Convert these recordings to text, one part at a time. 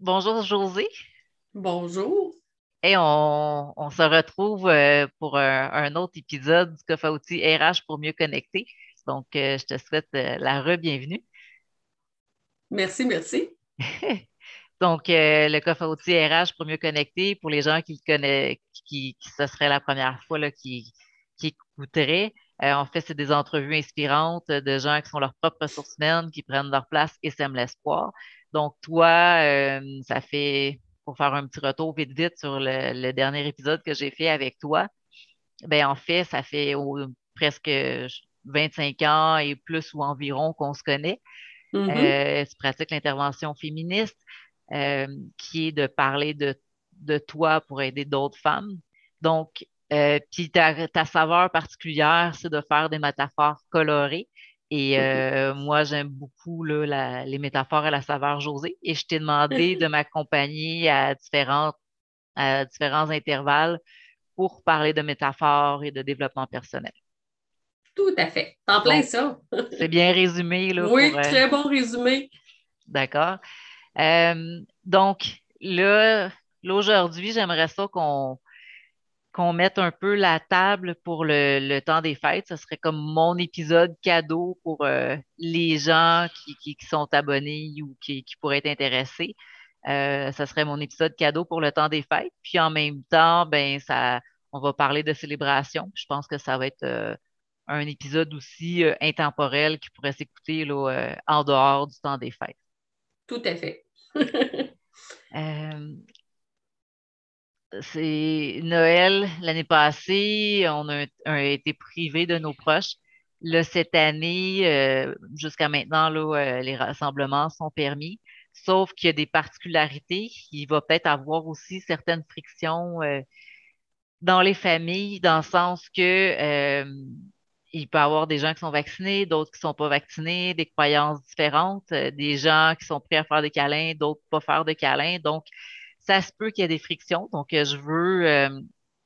Bonjour José. Bonjour. Et on, se retrouve euh, pour un, autre épisode du coffre à outils RH pour mieux connecter. Donc, euh, je te souhaite euh, la re-bienvenue. Merci, merci. Donc, le coffre à outils RH pour mieux connecter, pour les gens qui le connaissent, qui, ce serait la première fois là, qui, qui écouteraient, en fait, c'est des entrevues inspirantes de gens qui sont leurs propres ressources humaines, qui prennent leur place et sèment l'espoir. Donc, toi, euh, ça fait, pour faire un petit retour vite vite sur le, dernier épisode que j'ai fait avec toi, ben en fait, ça fait presque 25 ans et plus ou environ qu'on se connaît. Mm-hmm. Euh, tu pratiques l'intervention féministe, euh, qui est de parler de, de toi pour aider d'autres femmes. Donc, puis ta, ta, saveur particulière, c'est de faire des métaphores colorées. Et euh, moi, j'aime beaucoup les métaphores à la saveur José. Et je t'ai demandé de m'accompagner à, différents intervalles pour parler de métaphores et de développement personnel. Tout à fait. En plein ça. c'est bien résumé. Là, oui, euh, très bon résumé. D'accord. Euh, donc, là aujourd'hui, j'aimerais ça qu'on qu'on mette un peu la table pour le, temps des fêtes. Ce serait comme mon épisode cadeau pour euh, les gens qui, sont abonnés ou qui, pourraient être intéressés. Euh, ce serait mon épisode cadeau pour le temps des fêtes. Puis en même temps, ben ça, on va parler de célébration. Je pense que ça va être euh, un épisode aussi intemporel qui pourrait s'écouter en dehors du temps des fêtes. Tout à fait. c'est Noël l'année passée, on a, été privé de nos proches. Là, cette année, euh, jusqu'à maintenant, euh, les rassemblements sont permis, sauf qu'il y a des particularités. Il va peut-être avoir aussi certaines frictions euh, dans les familles, dans le sens que il peut y avoir des gens qui sont vaccinés, d'autres qui ne sont pas vaccinés, des croyances différentes, des gens qui sont prêts à faire des câlins, d'autres pas faire de câlins. Donc, ça se peut qu'il y ait des frictions. Donc, euh, je veux euh,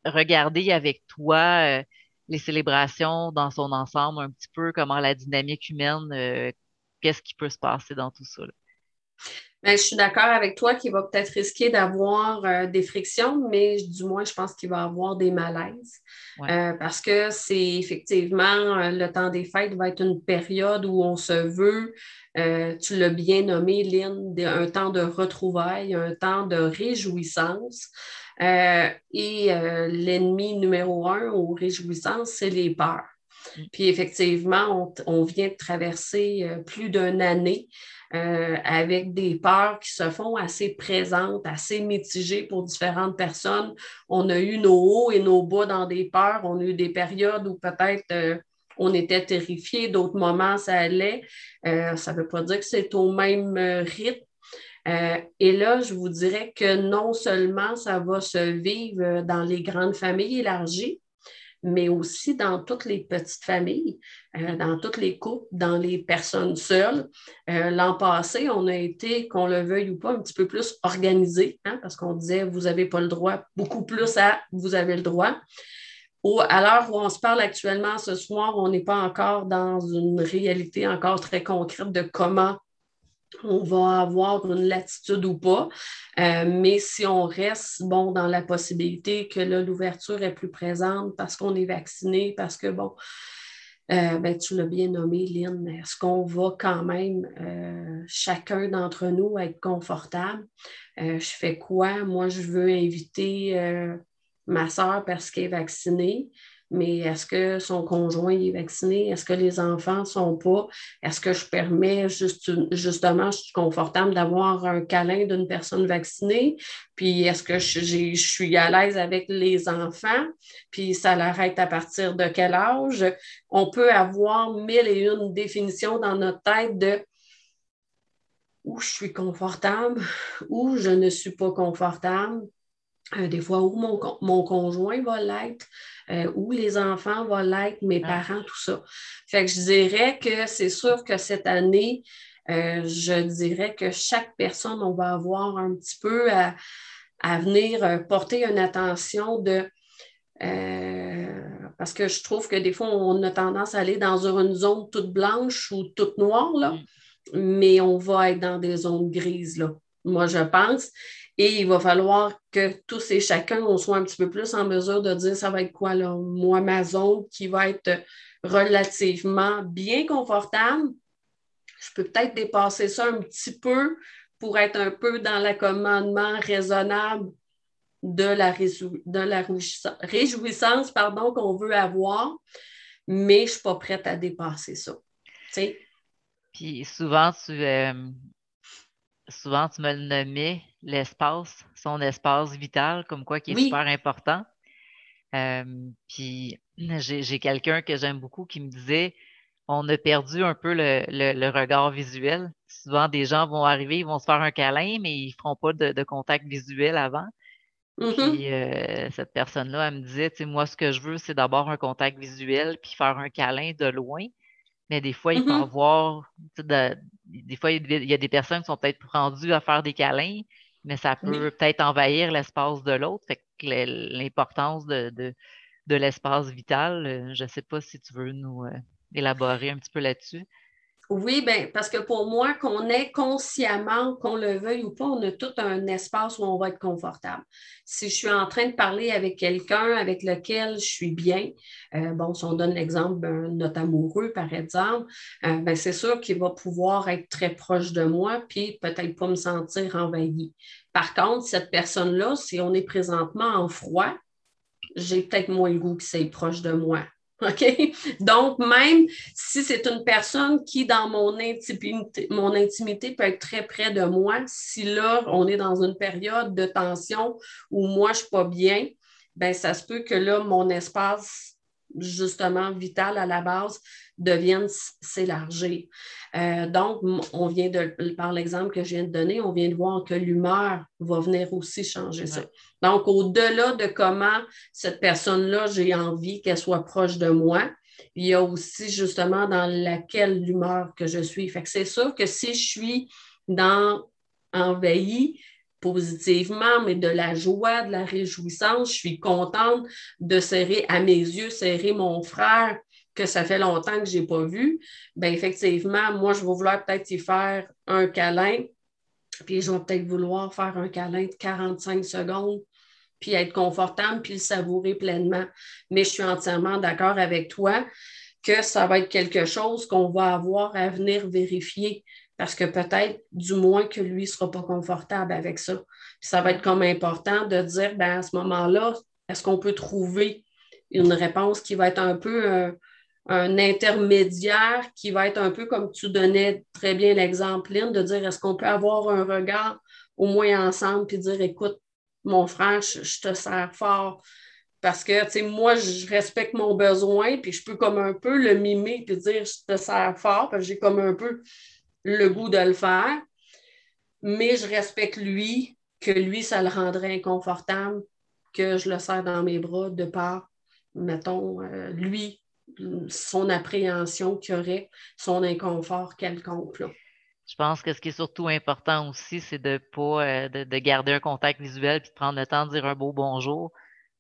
regarder avec toi euh, les célébrations dans son ensemble, un petit peu comment la dynamique humaine, qu'est-ce qui peut se passer dans tout ça. Ben, je suis d'accord avec toi qu'il va peut-être risquer d'avoir des frictions, mais du moins, je pense qu'il va avoir des malaises. parce que c'est effectivement le temps des fêtes va être une période où on se veut euh, tu l'as bien nommé, Lynn, un temps de retrouvailles, un temps de réjouissance. Euh, et euh, l'ennemi numéro un aux réjouissances, c'est les peurs. Mm. Puis effectivement, on, vient de traverser plus d'une année avec des peurs qui se font assez présentes, assez mitigées pour différentes personnes. On a eu nos hauts et nos bas dans des peurs. On a eu des périodes où peut-être on était terrifiés, d'autres moments, ça allait. Euh, ça ne veut pas dire que c'est au même euh, rythme. Euh, et là, je vous dirais que non seulement ça va se vivre dans les grandes familles élargies, mais aussi dans toutes les petites familles, dans toutes les couples, dans les personnes seules. L'an passé, on a été, qu'on le veuille ou pas, un petit peu plus organisé, hein, parce qu'on disait, vous n'avez pas le droit, beaucoup plus à, vous avez le droit à l'heure où on se parle actuellement ce soir, on n'est pas encore dans une réalité encore très concrète de comment on va avoir une latitude ou pas. Euh, mais si on reste bon dans la possibilité que l'ouverture est plus présente parce qu'on est vacciné, parce que bon, euh, ben, tu l'as bien nommé, Lynn, est-ce qu'on va quand même, euh, chacun d'entre nous, être confortable? je fais quoi? Moi, je veux inviter ma soeur parce qu'elle est vaccinée, mais est-ce que son conjoint est vacciné? Est-ce que les enfants ne sont pas? Est-ce que je permets justement, je suis confortable d'avoir un câlin d'une personne vaccinée? Puis est-ce que je, suis à l'aise avec les enfants? Puis ça l'arrête à partir de quel âge? On peut avoir mille et une définitions dans notre tête de où je suis confortable, où je ne suis pas confortable, euh, des fois où mon, conjoint va l'être, euh, où les enfants vont l'être, mes parents, tout ça. Fait que je dirais que c'est sûr que cette année, euh, je dirais que chaque personne, on va avoir un petit peu à, venir porter une attention de parce que je trouve que des fois, on a tendance à aller dans une zone toute blanche ou toute noire, là, mm. mais on va être dans des zones grises. Là moi, je pense. Et il va falloir que tous et chacun, on soit un petit peu plus en mesure de dire ça va être quoi, là, moi, ma zone qui va être relativement bien confortable. Je peux peut-être dépasser ça un petit peu pour être un peu dans l'accommodement raisonnable de la, de la réjouissance pardon, qu'on veut avoir, mais je ne suis pas prête à dépasser ça. Puis souvent, tu, euh, souvent, tu me le nommais, l'espace, son espace vital, comme quoi qui est super important. Euh, puis j'ai quelqu'un que j'aime beaucoup qui me disait on a perdu un peu le, regard visuel. Souvent, des gens vont arriver, ils vont se faire un câlin, mais ils ne feront pas de, contact visuel avant. Mm-hmm. Puis euh, cette personne-là, elle me disait, moi, ce que je veux, c'est d'abord un contact visuel, puis faire un câlin de loin. Mais des fois, il peut y mm-hmm. avoir, des fois, il y a des personnes qui sont peut-être rendues à faire des câlins, mais ça peut peut-être envahir l'espace de l'autre. Fait que l'importance de, de, l'espace vital, euh, je ne sais pas si tu veux nous euh, élaborer un petit peu là-dessus. Oui, bien, parce que pour moi, qu'on ait consciemment, qu'on le veuille ou pas, on a tout un espace où on va être confortable. Si je suis en train de parler avec quelqu'un avec lequel je suis bien, euh, bon, si on donne l'exemple d'un notre amoureux, par exemple, euh, ben, c'est sûr qu'il va pouvoir être très proche de moi, puis peut-être pas me sentir envahi. Par contre, cette personne-là, si on est présentement en froid, j'ai peut-être moins le goût que c'est proche de moi. OK? Donc, même si c'est une personne qui, dans mon intimité, mon intimité, peut être très près de moi, si là, on est dans une période de tension où moi, je ne suis pas bien, ben ça se peut que là, mon espace, justement, vital à la base, devienne s'élargir. Euh, donc, on vient de, par l'exemple que je viens de donner, on vient de voir que l'humeur va venir aussi changer ça. Donc, au-delà de comment cette personne-là, j'ai envie qu'elle soit proche de moi, il y a aussi justement dans laquelle l'humeur que je suis. Fait que c'est sûr que si je suis dans envahi positivement, mais de la joie, de la réjouissance, je suis contente de serrer à mes yeux, serrer mon frère que ça fait longtemps que je n'ai pas vu, bien effectivement, moi, je vais vouloir peut-être y faire un câlin, puis je vais peut-être vouloir faire un câlin de 45 secondes, puis être confortable, puis le savourer pleinement. Mais je suis entièrement d'accord avec toi que ça va être quelque chose qu'on va avoir à venir vérifier parce que peut-être du moins que lui ne sera pas confortable avec ça. ça va être comme important de dire, ben, à ce moment-là, est-ce qu'on peut trouver une réponse qui va être un peu euh, un intermédiaire qui va être un peu comme tu donnais très bien l'exemple, Lynn, de dire est-ce qu'on peut avoir un regard au moins ensemble puis dire écoute, mon frère, je, te sers fort parce que, tu sais, moi, je respecte mon besoin puis je peux comme un peu le mimer puis dire je te sers fort parce que j'ai comme un peu le goût de le faire, mais je respecte lui, que lui, ça le rendrait inconfortable que je le serre dans mes bras de part, mettons, euh, lui, son appréhension qu'il aurait, son inconfort quelconque. Je pense que ce qui est surtout important aussi, c'est de pas euh, de, garder un contact visuel puis de prendre le temps de dire un beau bonjour.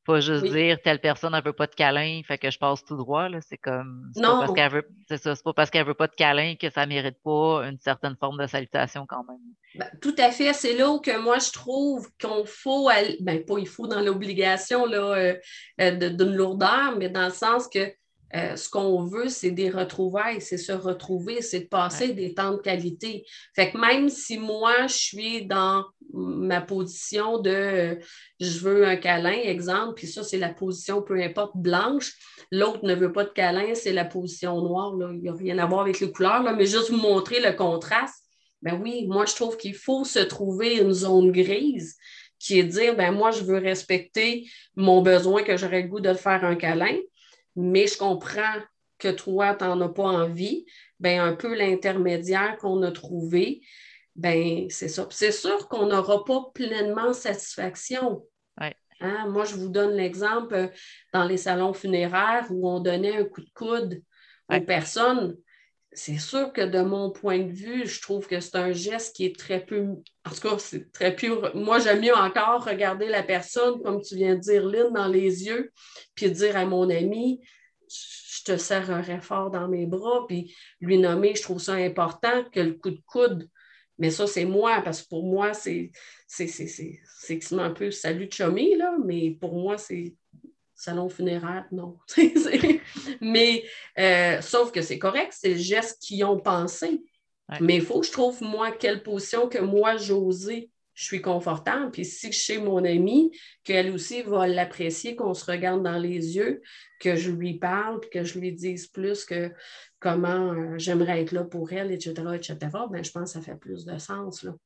Pas juste dire telle personne ne veut pas de câlin, fait que je passe tout droit. C'est comme c'est pas parce qu'elle veut c'est ça, c'est pas parce qu'elle veut pas de câlin que ça mérite pas une certaine forme de salutation quand même. Ben, tout à fait. C'est là où que moi je trouve qu'on faut ben pas il faut dans l'obligation là, euh, euh, d'une lourdeur, mais dans le sens que euh, ce qu'on veut, c'est des retrouvailles, c'est se retrouver, c'est de passer des temps de qualité. Fait que même si moi, je suis dans ma position de euh, je veux un câlin, exemple, puis ça, c'est la position, peu importe, blanche, l'autre ne veut pas de câlin, c'est la position noire. Il n'y a rien à voir avec les couleurs, mais juste vous montrer le contraste. Ben oui, moi, je trouve qu'il faut se trouver une zone grise qui est de dire, ben moi, je veux respecter mon besoin que j'aurais le goût de faire un câlin mais je comprends que toi, tu n'en as pas envie, ben un peu l'intermédiaire qu'on a trouvé, ben c'est ça. C'est sûr qu'on n'aura pas pleinement satisfaction. Hein? Moi, je vous donne l'exemple euh, dans les salons funéraires où on donnait un coup de coude aux personnes. C'est sûr que de mon point de vue, je trouve que c'est un geste qui est très peu. En tout cas, c'est très pur. Moi, j'aime mieux encore regarder la personne, comme tu viens de dire, Lynn, dans les yeux, puis dire à mon ami, je te serrerai fort dans mes bras, puis lui nommer, je trouve ça important que le coup de coude Mais ça, c'est moi, parce que pour moi, c'est un peu salut de chummy, là, mais pour moi, c'est salon funéraire, non. mais euh, sauf que c'est correct, c'est le geste qu'ils ont pensé. Mais il faut que je trouve, moi, quelle position que moi, j'osais je suis confortable. Puis si je sais mon amie, qu'elle aussi va l'apprécier, qu'on se regarde dans les yeux, que je lui parle, puis que je lui dise plus que comment euh, j'aimerais être là pour elle, etc., etc., bien, je pense que ça fait plus de sens. Là.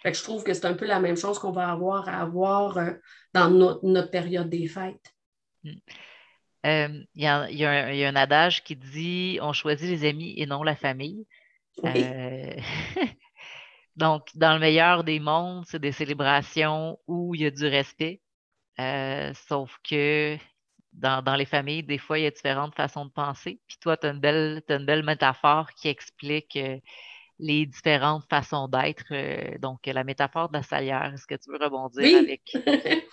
Fait que je trouve que c'est un peu la même chose qu'on va avoir à avoir euh, dans notre, période des fêtes. Hmm. Euh, il y, a, un adage qui dit on choisit les amis et non la famille. Oui. Donc, dans le meilleur des mondes, c'est des célébrations où il y a du respect. Euh, sauf que dans, les familles, des fois, il y a différentes façons de penser. Puis toi, tu as, une belle métaphore qui explique euh, les différentes façons d'être. Euh, donc, la métaphore de la salière, est-ce que tu veux rebondir oui. avec?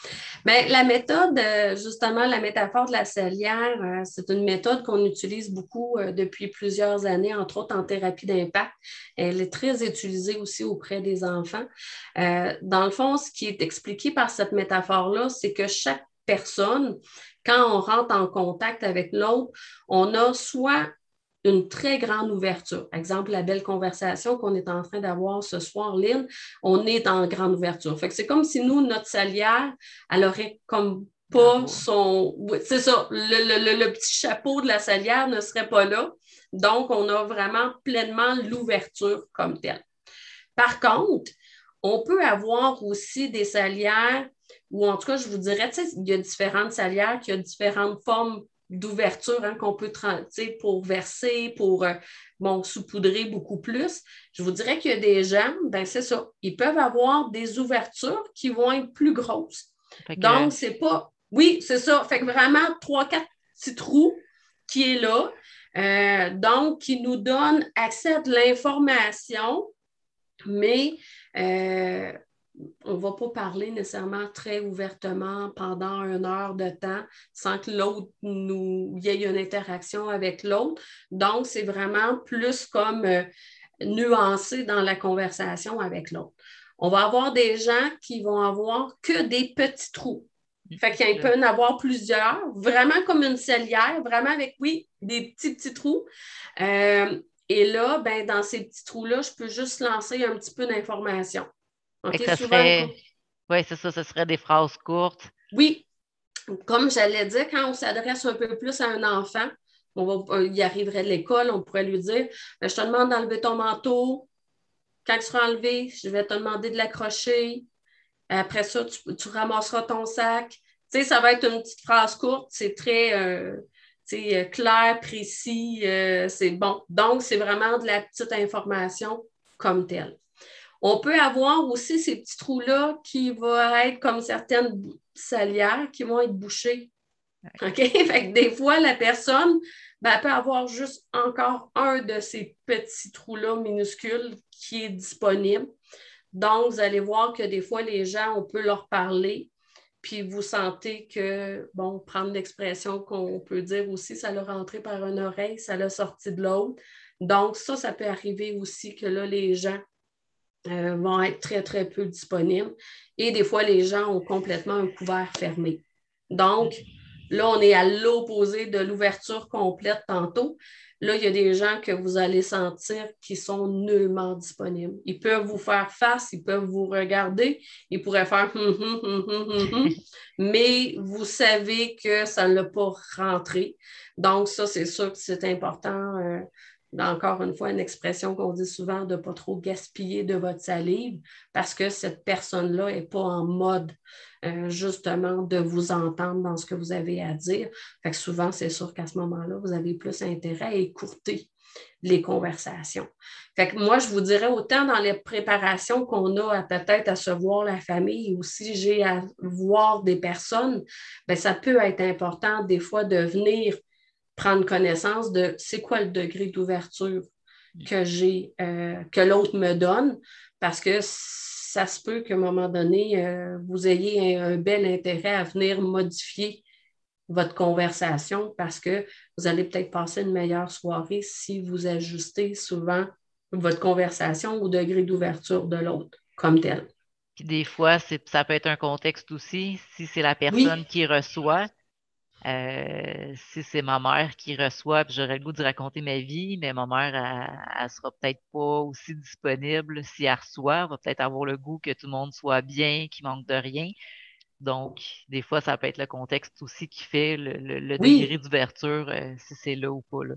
Bien, la méthode, euh, justement, la métaphore de la salière, euh, c'est une méthode qu'on utilise beaucoup depuis plusieurs années, entre autres en thérapie d'impact. Elle est très utilisée aussi auprès des enfants. dans le fond, ce qui est expliqué par cette métaphore-là, c'est que chaque personne, quand on rentre en contact avec l'autre, on a soit une très grande ouverture. Exemple, la belle conversation qu'on est en train d'avoir ce soir, Lynn, on est en grande ouverture. Fait que c'est comme si nous, notre salière, elle aurait comme pas son. C'est ça, le, petit chapeau de la salière ne serait pas là. Donc, on a vraiment pleinement l'ouverture comme telle. Par contre, on peut avoir aussi des salières, ou en tout cas, je vous dirais, il y a différentes salières qui ont différentes formes d'ouverture hein, qu'on peut pour verser, pour euh, bon, saupoudrer beaucoup plus. Je vous dirais qu'il y a des gens, ben c'est ça, ils peuvent avoir des ouvertures qui vont être plus grosses. Donc, c'est pas. Oui, c'est ça. Fait que vraiment, trois, quatre petits trous qui est là. Euh, donc, qui nous donne accès à de l'information, mais euh, on ne va pas parler nécessairement très ouvertement pendant une heure de temps sans que l'autre nous y ait une interaction avec l'autre. Donc, c'est vraiment plus comme euh, nuancé dans la conversation avec l'autre. On va avoir des gens qui vont avoir que des petits trous. Fait qu'il peut en avoir plusieurs, vraiment comme une cellière, vraiment avec, oui, des petits, petits trous. Euh, et là, ben, dans ces petits trous-là, je peux juste lancer un petit peu Oui, c'est ça, ce serait des phrases courtes. Oui. Comme j'allais dire, quand on s'adresse un peu plus à un enfant, on va, euh, il arriverait de l'école, on pourrait lui dire ben, Je te demande d'enlever ton manteau. Quand il sera enlevé, je vais te demander de l'accrocher. Après ça, tu, ramasseras ton sac. Tu sais, ça va être une petite phrase courte. C'est très euh, euh, clair, précis. c'est bon. Donc, c'est vraiment de la petite information comme telle. On peut avoir aussi ces petits trous-là qui vont être comme certaines salières qui vont être bouchées. OK? Fait que des fois, la personne ben, peut avoir juste encore un de ces petits trous-là minuscules qui est disponible. Donc, vous allez voir que des fois, les gens, on peut leur parler, puis vous sentez que, bon, prendre l'expression qu'on peut dire aussi, ça l'a rentré par une oreille, ça l'a sorti de l'autre. Donc, ça, ça peut arriver aussi que là, les gens euh, vont être très, très peu disponibles. Et des fois, les gens ont complètement un couvert fermé. Donc, là, on est à l'opposé de l'ouverture complète tantôt. Là, il y a des gens que vous allez sentir qui sont nullement disponibles. Ils peuvent vous faire face, ils peuvent vous regarder, ils pourraient faire hum, hum, hum, mais vous savez que ça ne l'a pas rentré. Donc, ça, c'est sûr que c'est important euh, encore une fois, une expression qu'on dit souvent de ne pas trop gaspiller de votre salive parce que cette personne-là n'est pas en mode euh, justement de vous entendre dans ce que vous avez à dire. Fait que souvent, c'est sûr qu'à ce moment-là, vous avez plus intérêt à écouter les conversations. Fait que moi, je vous dirais autant dans les préparations qu'on a à peut-être à se voir la famille ou si j'ai à voir des personnes, bien, ça peut être important des fois de venir prendre connaissance de c'est quoi le degré d'ouverture que j'ai, euh, que l'autre me donne, parce que ça se peut qu'à un moment donné, euh, vous ayez un, bel intérêt à venir modifier votre conversation parce que vous allez peut-être passer une meilleure soirée si vous ajustez souvent votre conversation au degré d'ouverture de l'autre comme tel. Puis des fois, ça peut être un contexte aussi. Si c'est la personne qui reçoit, euh, si c'est ma mère qui reçoit, puis j'aurais le goût de raconter ma vie, mais ma mère, elle, ne sera peut-être pas aussi disponible si elle reçoit. Elle va peut-être avoir le goût que tout le monde soit bien, qu'il manque de rien. Donc, des fois, ça peut être le contexte aussi qui fait le, degré d'ouverture, euh, si c'est là ou pas. Là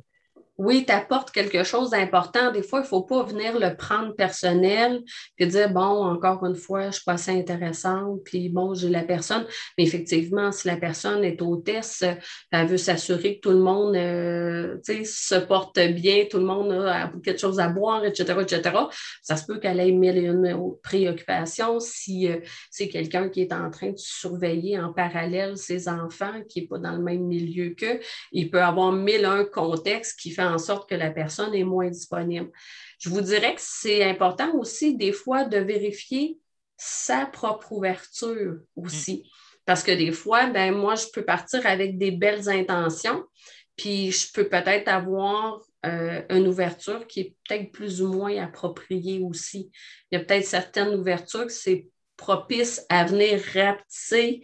oui, tu apportes quelque chose d'important. Des fois, il ne faut pas venir le prendre personnel puis dire, bon, encore une fois, je suis pas assez intéressante, puis bon, j'ai la personne. Mais effectivement, si la personne est hôtesse, elle veut s'assurer que tout le monde euh, se porte bien, tout le monde a quelque chose à boire, etc., etc. Ça se peut qu'elle ait mille une préoccupations. Si euh, c'est quelqu'un qui est en train de surveiller en parallèle ses enfants, qui n'est pas dans le même milieu qu'eux, il peut avoir mille un contextes qui fait en sorte que la personne est moins disponible. Je vous dirais que c'est important aussi des fois de vérifier sa propre ouverture aussi. Mm. Parce que des fois, ben, moi, je peux partir avec des belles intentions, puis je peux peut-être avoir euh, une ouverture qui est peut-être plus ou moins appropriée aussi. Il y a peut-être certaines ouvertures que c'est propice à venir rapetisser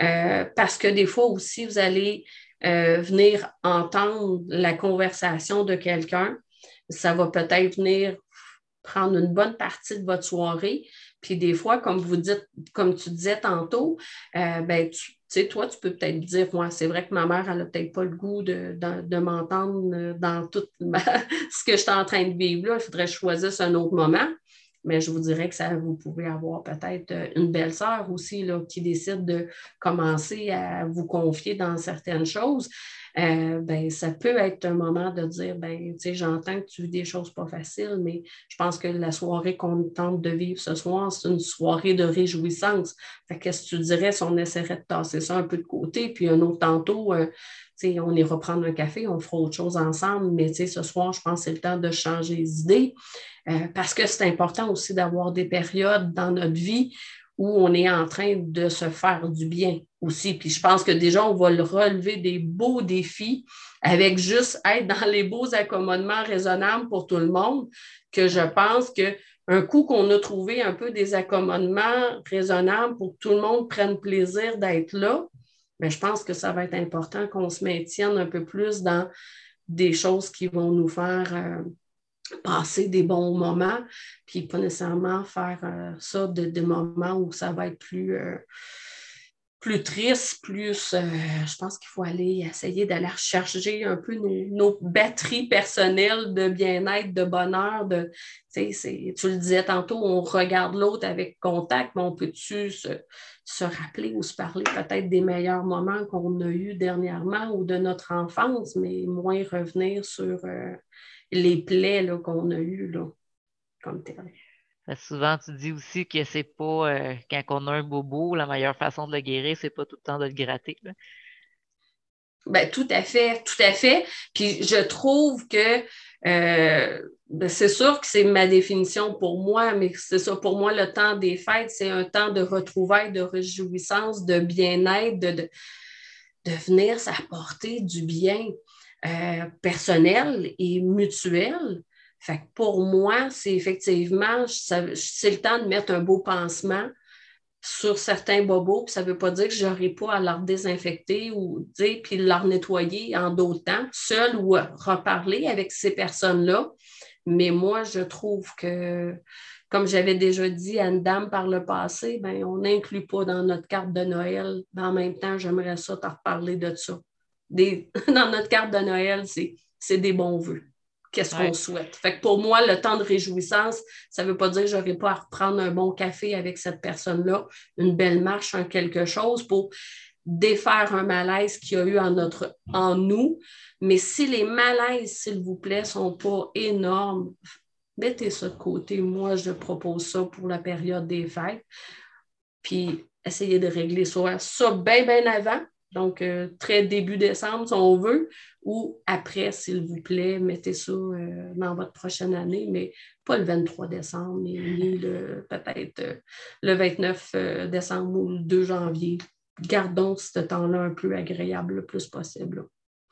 euh, parce que des fois aussi, vous allez euh, venir entendre la conversation de quelqu'un. Ça va peut-être venir prendre une bonne partie de votre soirée. Puis des fois, comme vous dites, comme tu disais tantôt, euh, ben, tu sais, toi, tu peux peut-être dire, moi, c'est vrai que ma mère, elle n'a peut-être pas le goût de, m'entendre dans tout ce que je suis en train de vivre là. Il faudrait que je choisisse un autre moment mais je vous dirais que ça, vous pouvez avoir peut-être euh, une belle sœur aussi là, qui décide de commencer à vous confier dans certaines choses. Euh, ben, ça peut être un moment de dire, ben, tu sais, j'entends que tu vis des choses pas faciles, mais je pense que la soirée qu'on tente de vivre ce soir, c'est une soirée de réjouissance. qu'est-ce que tu dirais si on essaierait de tasser ça un peu de côté, puis un autre tantôt, euh, on ira prendre un café, on fera autre chose ensemble, mais ce soir, je pense que c'est le temps de changer les idées euh, parce que c'est important aussi d'avoir des périodes dans notre vie où on est en train de se faire du bien aussi. Puis je pense que déjà, on va le relever des beaux défis avec juste être dans les beaux accommodements raisonnables pour tout le monde, que je pense que un coup qu'on a trouvé un peu des accommodements raisonnables pour que tout le monde prenne plaisir d'être là, mais je pense que ça va être important qu'on se maintienne un peu plus dans des choses qui vont nous faire euh, passer des bons moments, puis pas nécessairement faire euh, ça de, moments où ça va être plus, euh, plus triste, plus, je pense qu'il faut aller essayer d'aller recharger un peu nos, batteries personnelles de bien-être, de bonheur. De, tu le disais tantôt, on regarde l'autre avec contact, mais on peut-tu se, se rappeler ou se parler peut-être des meilleurs moments qu'on a eus dernièrement ou de notre enfance, mais moins revenir sur euh, les plaies qu'on a eues là, comme tel. Souvent, tu dis aussi que c'est pas euh, quand on a un bobo, la meilleure façon de le guérir, c'est pas tout le temps de le gratter. Ben, tout à fait, tout à fait. Puis je trouve que euh, ben, c'est sûr que c'est ma définition pour moi, mais c'est ça, pour moi, le temps des fêtes, c'est un temps de retrouvailles, de réjouissance, de bien-être, de, de, venir s'apporter du bien euh, personnel et mutuel. Fait pour moi, c'est effectivement, c'est le temps de mettre un beau pansement sur certains bobos, ça ne veut pas dire que je n'aurai pas à leur désinfecter ou puis leur nettoyer en d'autres temps, seul ou reparler avec ces personnes-là. Mais moi, je trouve que, comme j'avais déjà dit à une dame par le passé, ben, on n'inclut pas dans notre carte de Noël. en même temps, j'aimerais ça te reparler de ça. dans notre carte de Noël, c'est des bons vœux qu'est-ce qu'on souhaite. Fait que pour moi, le temps de réjouissance, ça ne veut pas dire que je n'aurai pas à reprendre un bon café avec cette personne-là, une belle marche, un quelque chose pour défaire un malaise qu'il y a eu en, notre, en nous. Mais si les malaises, s'il vous plaît, ne sont pas énormes, mettez ça de côté. Moi, je propose ça pour la période des fêtes. Puis essayez de régler ça, ça bien, bien avant. Donc, euh, très début décembre, si on veut, ou après, s'il vous plaît, mettez ça euh, dans votre prochaine année, mais pas le 23 décembre, mais peut-être euh, le 29 décembre ou le 2 janvier. Gardons ce temps-là un peu agréable le plus possible.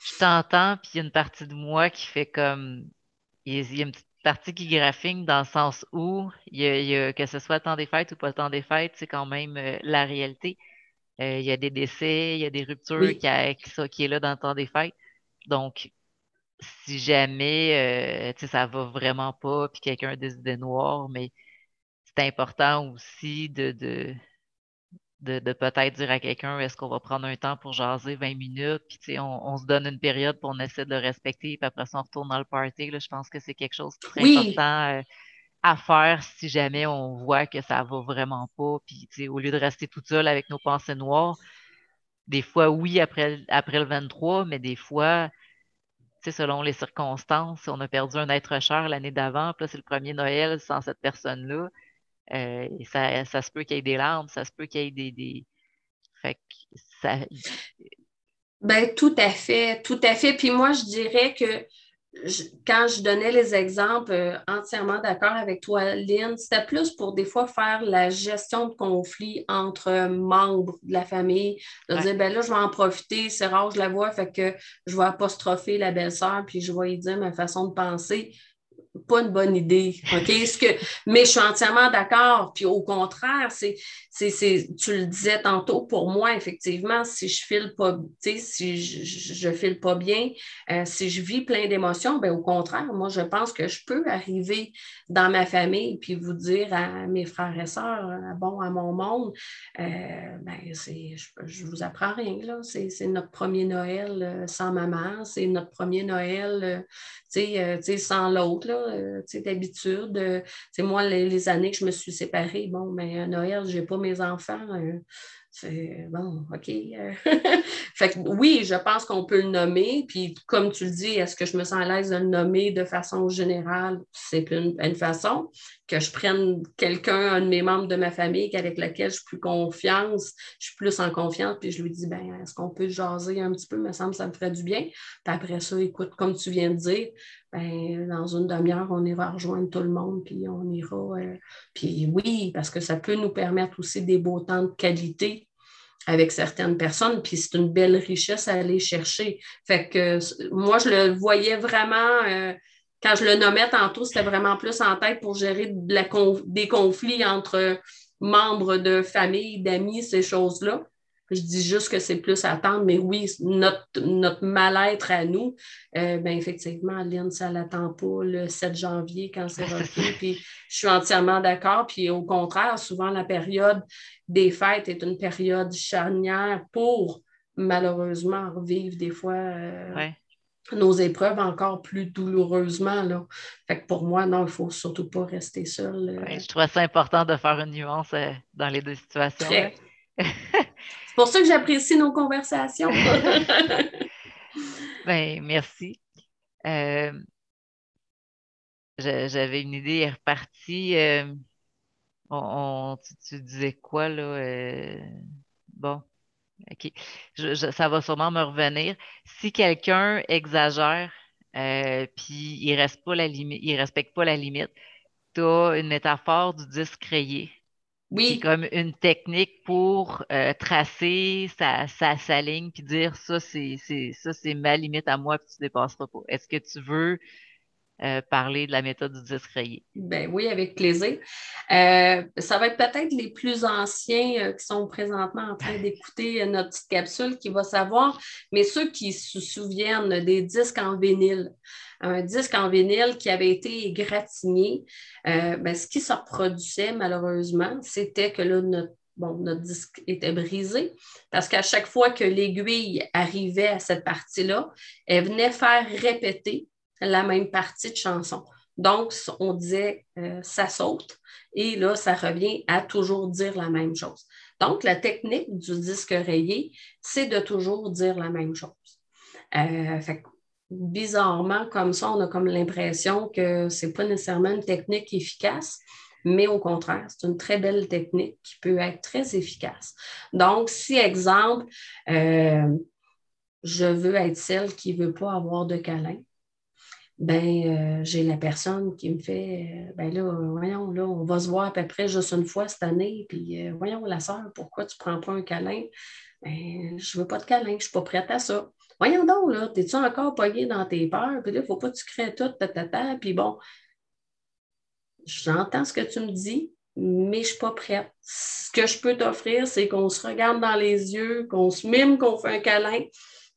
Je t'entends, puis il y a une partie de moi qui fait comme. Il y a une petite partie qui graphine dans le sens où il y a, que ce soit le temps des fêtes ou pas le temps des fêtes, c'est quand même la réalité. Euh, il y a des décès, il y a des ruptures qui, qui, qui, est là dans le temps des fêtes. Donc, si jamais euh, ça va vraiment pas, puis quelqu'un a des idées noires, mais c'est important aussi de, de, de, peut-être dire à quelqu'un est-ce qu'on va prendre un temps pour jaser 20 minutes, puis on, on se donne une période pour on essaie de le respecter, puis après ça, on retourne dans le party. Là, je pense que c'est quelque chose de très important euh, à faire si jamais on voit que ça va vraiment pas. Puis au lieu de rester tout seul avec nos pensées noires, des fois, oui, après, après le 23, mais des fois, selon les circonstances, on a perdu un être cher l'année d'avant, puis là, c'est le premier Noël sans cette personne-là. Euh, ça, ça, se peut qu'il y ait des larmes, ça se peut qu'il y ait des. des... Fait que ça... Ben, tout à fait, tout à fait. Puis moi, je dirais que quand je donnais les exemples, euh, entièrement d'accord avec toi, Lynn, c'était plus pour des fois faire la gestion de conflits entre membres de la famille, de dire, ben là, je vais en profiter, c'est rare, je la vois, fait que je vais apostropher la belle-sœur, puis je vais lui dire ma façon de penser pas une bonne idée. Ce que, mais je suis entièrement d'accord. Puis au contraire, tu le disais tantôt, pour moi, effectivement, si je file pas, si je, je, file pas bien, euh, si je vis plein d'émotions, ben au contraire, moi, je pense que je peux arriver dans ma famille puis vous dire à mes frères et sœurs, euh, bon, à mon monde, euh, ben, je, je vous apprends rien. C'est, notre premier Noël sans maman, c'est notre premier Noël, sans l'autre. Euh, d'habitude. Euh, moi, les, années que je me suis séparée, bon, mais à Noël, je n'ai pas mes enfants. Euh, bon, OK. fait oui, je pense qu'on peut le nommer. Puis, comme tu le dis, est-ce que je me sens à l'aise de le nommer de façon générale? C'est une, façon que je prenne quelqu'un, un de mes membres de ma famille avec lequel je suis plus confiance, je suis plus en confiance, puis je lui dis, ben, est-ce qu'on peut jaser un petit peu? me semble que ça me ferait du bien. Puis après ça, écoute, comme tu viens de dire, ben, dans une demi-heure, on ira rejoindre tout le monde, puis on ira. Euh, puis oui, parce que ça peut nous permettre aussi des beaux temps de qualité avec certaines personnes, puis c'est une belle richesse à aller chercher. Fait que moi, je le voyais vraiment, euh, quand je le nommais tantôt, c'était vraiment plus en tête pour gérer des conflits entre membres de famille, d'amis, ces choses-là. Je dis juste que c'est plus à attendre, mais oui, notre, notre mal-être à nous, euh, ben effectivement, Lynn, ça ne l'attend pas le 7 janvier quand c'est repris. Puis je suis entièrement d'accord. Puis au contraire, souvent la période des fêtes est une période charnière pour malheureusement revivre des fois euh, nos épreuves encore plus douloureusement. Là. Fait que pour moi, non, il ne faut surtout pas rester seul. Euh. je trouve ça important de faire une nuance dans les deux situations. pour ça que j'apprécie nos conversations. ben, merci. Euh, j'avais une idée repartie. Euh, on, tu, disais quoi, là? Euh, bon, OK. ça va sûrement me revenir. Si quelqu'un exagère, puis il il respecte pas la limite, tu as une métaphore du disque rayé. Oui. C'est comme une technique pour euh, tracer sa, sa, ligne puis dire ça, c'est ça, c'est ma limite à moi, puis tu dépasseras pas. Est-ce que tu veux euh, parler de la méthode du disque rayé? Ben oui, avec plaisir. Euh, ça va être peut-être les plus anciens qui sont présentement en train d'écouter notre petite capsule qui va savoir, mais ceux qui se souviennent des disques en vinyle un disque en vinyle qui avait été égratigné, euh, ben, ce qui se reproduisait malheureusement, c'était que là, notre, bon, notre disque était brisé parce qu'à chaque fois que l'aiguille arrivait à cette partie-là, elle venait faire répéter la même partie de chanson. Donc, on disait euh, ça saute et là, ça revient à toujours dire la même chose. Donc, la technique du disque rayé, c'est de toujours dire la même chose. Euh, fait bizarrement, comme ça, on a comme l'impression que ce n'est pas nécessairement une technique efficace, mais au contraire, c'est une très belle technique qui peut être très efficace. Donc, si, exemple, euh, je veux être celle qui ne veut pas avoir de câlin, ben, euh, j'ai la personne qui me fait, euh, ben là, voyons, là, on va se voir à peu près juste une fois cette année, puis voyons, la soeur, pourquoi tu ne prends pas un câlin? Ben, je ne veux pas de câlin, je ne suis pas prête à ça. Voyons donc, là, t'es-tu encore pogné dans tes peurs? Puis là, il ne faut pas que tu crées tout, ta, puis bon. j'entends ce que tu me dis, mais je ne suis pas prête. Ce que je peux t'offrir, c'est qu'on se regarde dans les yeux, qu'on se mime, qu'on fait un câlin,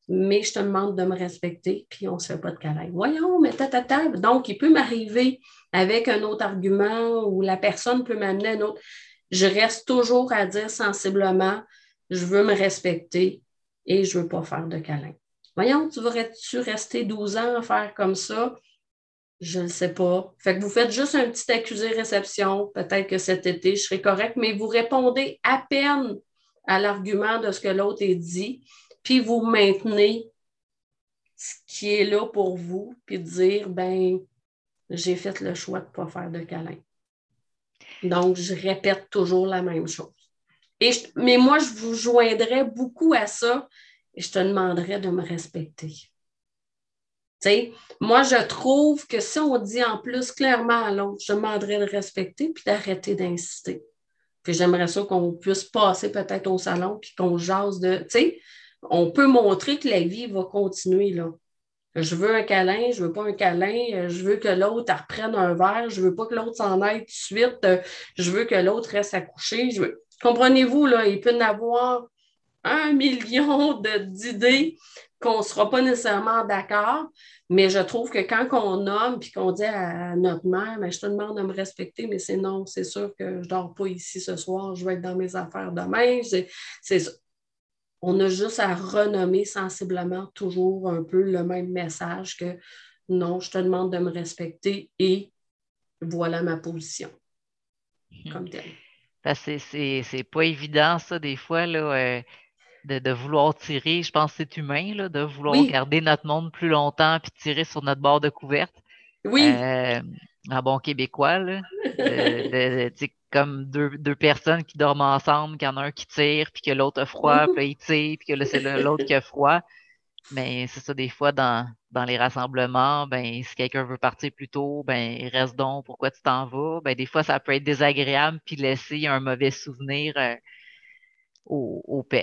mais je te demande de me respecter, puis on ne se fait pas de câlin. Voyons, mais ta, ta, ta. Donc, il peut m'arriver avec un autre argument ou la personne peut m'amener un autre. Je reste toujours à dire sensiblement, je veux me respecter et je ne veux pas faire de câlin. Voyons, tu voudrais-tu rester 12 ans à faire comme ça? Je ne sais pas. Fait que vous faites juste un petit accusé-réception. Peut-être que cet été, je serai correct, mais vous répondez à peine à l'argument de ce que l'autre a dit, puis vous maintenez ce qui est là pour vous, puis dire, ben, j'ai fait le choix de ne pas faire de câlin. Donc, je répète toujours la même chose. Et mais moi, je vous joindrais beaucoup à ça et je te demanderais de me respecter moi, je trouve que si on dit en plus clairement à l'autre, je demanderais de respecter puis d'arrêter d'insister. Puis j'aimerais ça qu'on puisse passer peut-être au salon puis qu'on jase de. Tu on peut montrer que la vie va continuer là. Je veux un câlin, je veux pas un câlin, je veux que l'autre reprenne un verre, je veux pas que l'autre s'en aille tout de suite, je veux que l'autre reste à coucher. Comprenez-vous, là, il peut y avoir un million d'idées qu'on ne sera pas nécessairement d'accord, mais je trouve que quand on nomme puis qu'on dit à notre mère, mais je te demande de me respecter, mais c'est non, c'est sûr que je ne dors pas ici ce soir, je vais être dans mes affaires demain. C'est, on a juste à renommer sensiblement toujours un peu le même message que non, je te demande de me respecter et voilà ma position. Hmm. Comme tel. C'est pas évident, ça, des fois. Là, euh, de, vouloir tirer, je pense que c'est humain, là, de vouloir garder notre monde plus longtemps puis tirer sur notre bord de couverte. Oui. Euh, en bon québécois, là. Comme deux, deux, personnes qui dorment ensemble, qu'il y en a un qui tire, puis que l'autre a froid, puis là, il tire, puis que là, c'est l'autre qui a froid. Mais c'est ça, des fois, dans, dans les rassemblements, ben, si quelqu'un veut partir plus tôt, ben, reste donc, pourquoi tu t'en vas? Ben, des fois, ça peut être désagréable, puis laisser un mauvais souvenir. Euh,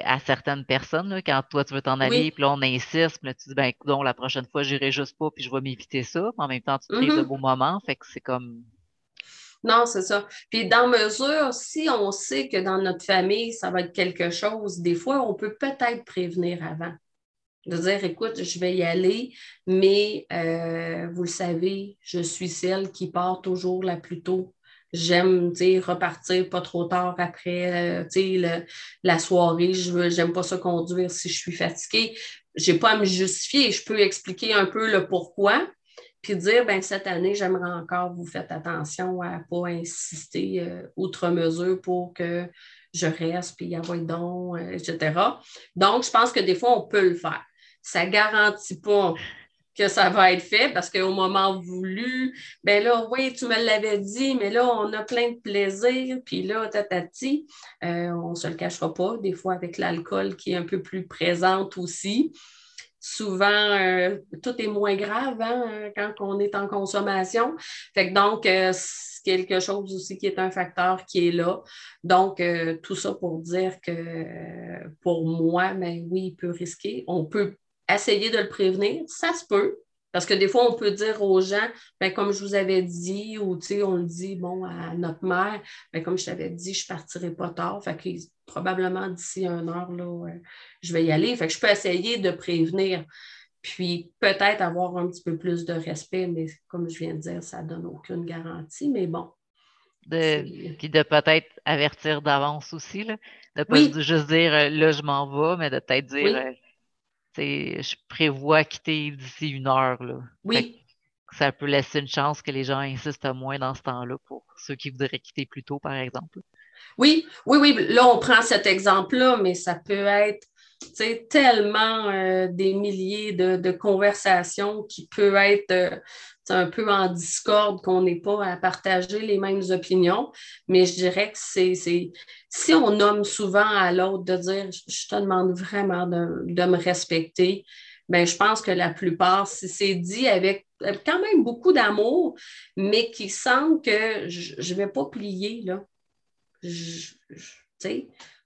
à certaines personnes, quand toi, tu veux t'en aller, puis là, on insiste, puis là, tu dis, ben, écoute, la prochaine fois, j'irai juste pas, puis je vais m'éviter ça. en même temps, tu te mm de beaux moments, fait que c'est comme. Non, c'est ça. Puis dans mesure, si on sait que dans notre famille, ça va être quelque chose, des fois, on peut peut-être prévenir avant. De dire, écoute, je vais y aller, mais euh, vous le savez, je suis celle qui part toujours la plus tôt J'aime repartir pas trop tard après euh, la soirée. Je n'aime pas ça conduire si je suis fatiguée. Je n'ai pas à me justifier. Je peux expliquer un peu le pourquoi, puis dire ben, cette année, j'aimerais encore vous faites attention à ne pas insister euh, outre mesure pour que je reste, puis avoir donc, euh, etc. Donc, je pense que des fois, on peut le faire. Ça ne garantit pas que ça va être fait parce qu'au moment voulu, ben là, oui, tu me l'avais dit, mais là, on a plein de plaisir, puis là, tatati, euh, on ne se le cachera pas, des fois avec l'alcool qui est un peu plus présente aussi. Souvent, euh, tout est moins grave hein, quand on est en consommation. Fait que donc, euh, c'est quelque chose aussi qui est un facteur qui est là. Donc, tout ça pour dire que pour moi, ben oui, il peut risquer. On peut essayer de le prévenir, ça se peut. Parce que des fois, on peut dire aux gens, ben, comme je vous avais dit, ou on le dit bon, à notre mère, ben, comme je t'avais dit, je ne partirai pas tard. Fait que probablement d'ici une heure, là, je vais y aller. Fait que je peux essayer de prévenir. Puis peut-être avoir un petit peu plus de respect, mais comme je viens de dire, ça ne donne aucune garantie. Mais bon. De, puis de peut-être avertir d'avance aussi, là. de ne pas juste dire là, je m'en vais, mais de peut-être dire euh, je prévois quitter d'ici une heure. Là. Oui. Ça peut laisser une chance que les gens insistent moins dans ce temps-là pour ceux qui voudraient quitter plus tôt, par exemple. Oui, oui, oui. Là, on prend cet exemple-là, mais ça peut être tellement euh, des milliers de, conversations qui peuvent être euh, un peu en discorde, qu'on n'est pas à partager les mêmes opinions. Mais je dirais que c'est si on nomme souvent à l'autre de dire je te demande vraiment de, me respecter, bien, je pense que la plupart, si c'est dit avec quand même beaucoup d'amour, mais qui sent que je ne vais pas plier, là. Je,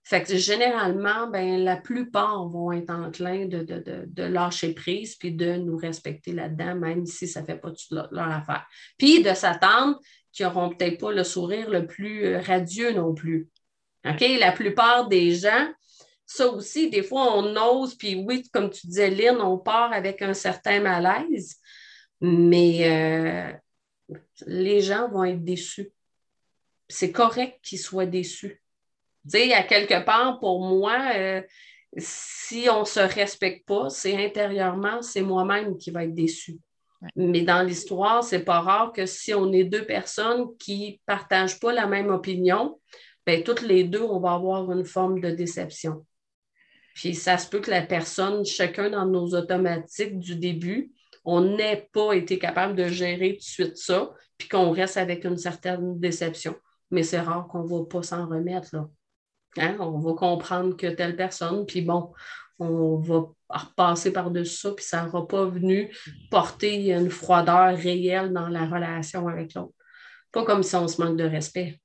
fait que généralement, ben, la plupart vont être enclins de, lâcher prise puis de nous respecter là-dedans, même si ça ne fait pas toute leur, affaire. Puis de s'attendre qui n'auront peut-être pas le sourire le plus euh, radieux non plus. OK? La plupart des gens, ça aussi, des fois, on ose, puis oui, comme tu disais, Lynn, on part avec un certain malaise, mais euh, les gens vont être déçus. C'est correct qu'ils soient déçus. Sais, à quelque part, pour moi, euh, si on ne se respecte pas, c'est intérieurement, c'est moi-même qui va être déçu. Mais dans l'histoire, c'est pas rare que si on est deux personnes qui ne partagent pas la même opinion, bien, toutes les deux, on va avoir une forme de déception. Puis ça se peut que la personne, chacun dans nos automatiques du début, on n'ait pas été capable de gérer tout de suite ça, puis qu'on reste avec une certaine déception. Mais c'est rare qu'on ne va pas s'en remettre. Là. Hein? On va comprendre que telle personne, puis bon, on va repasser par-dessus ça, puis ça n'aura pas venu porter une froideur réelle dans la relation avec l'autre. Pas comme si on se manque de respect.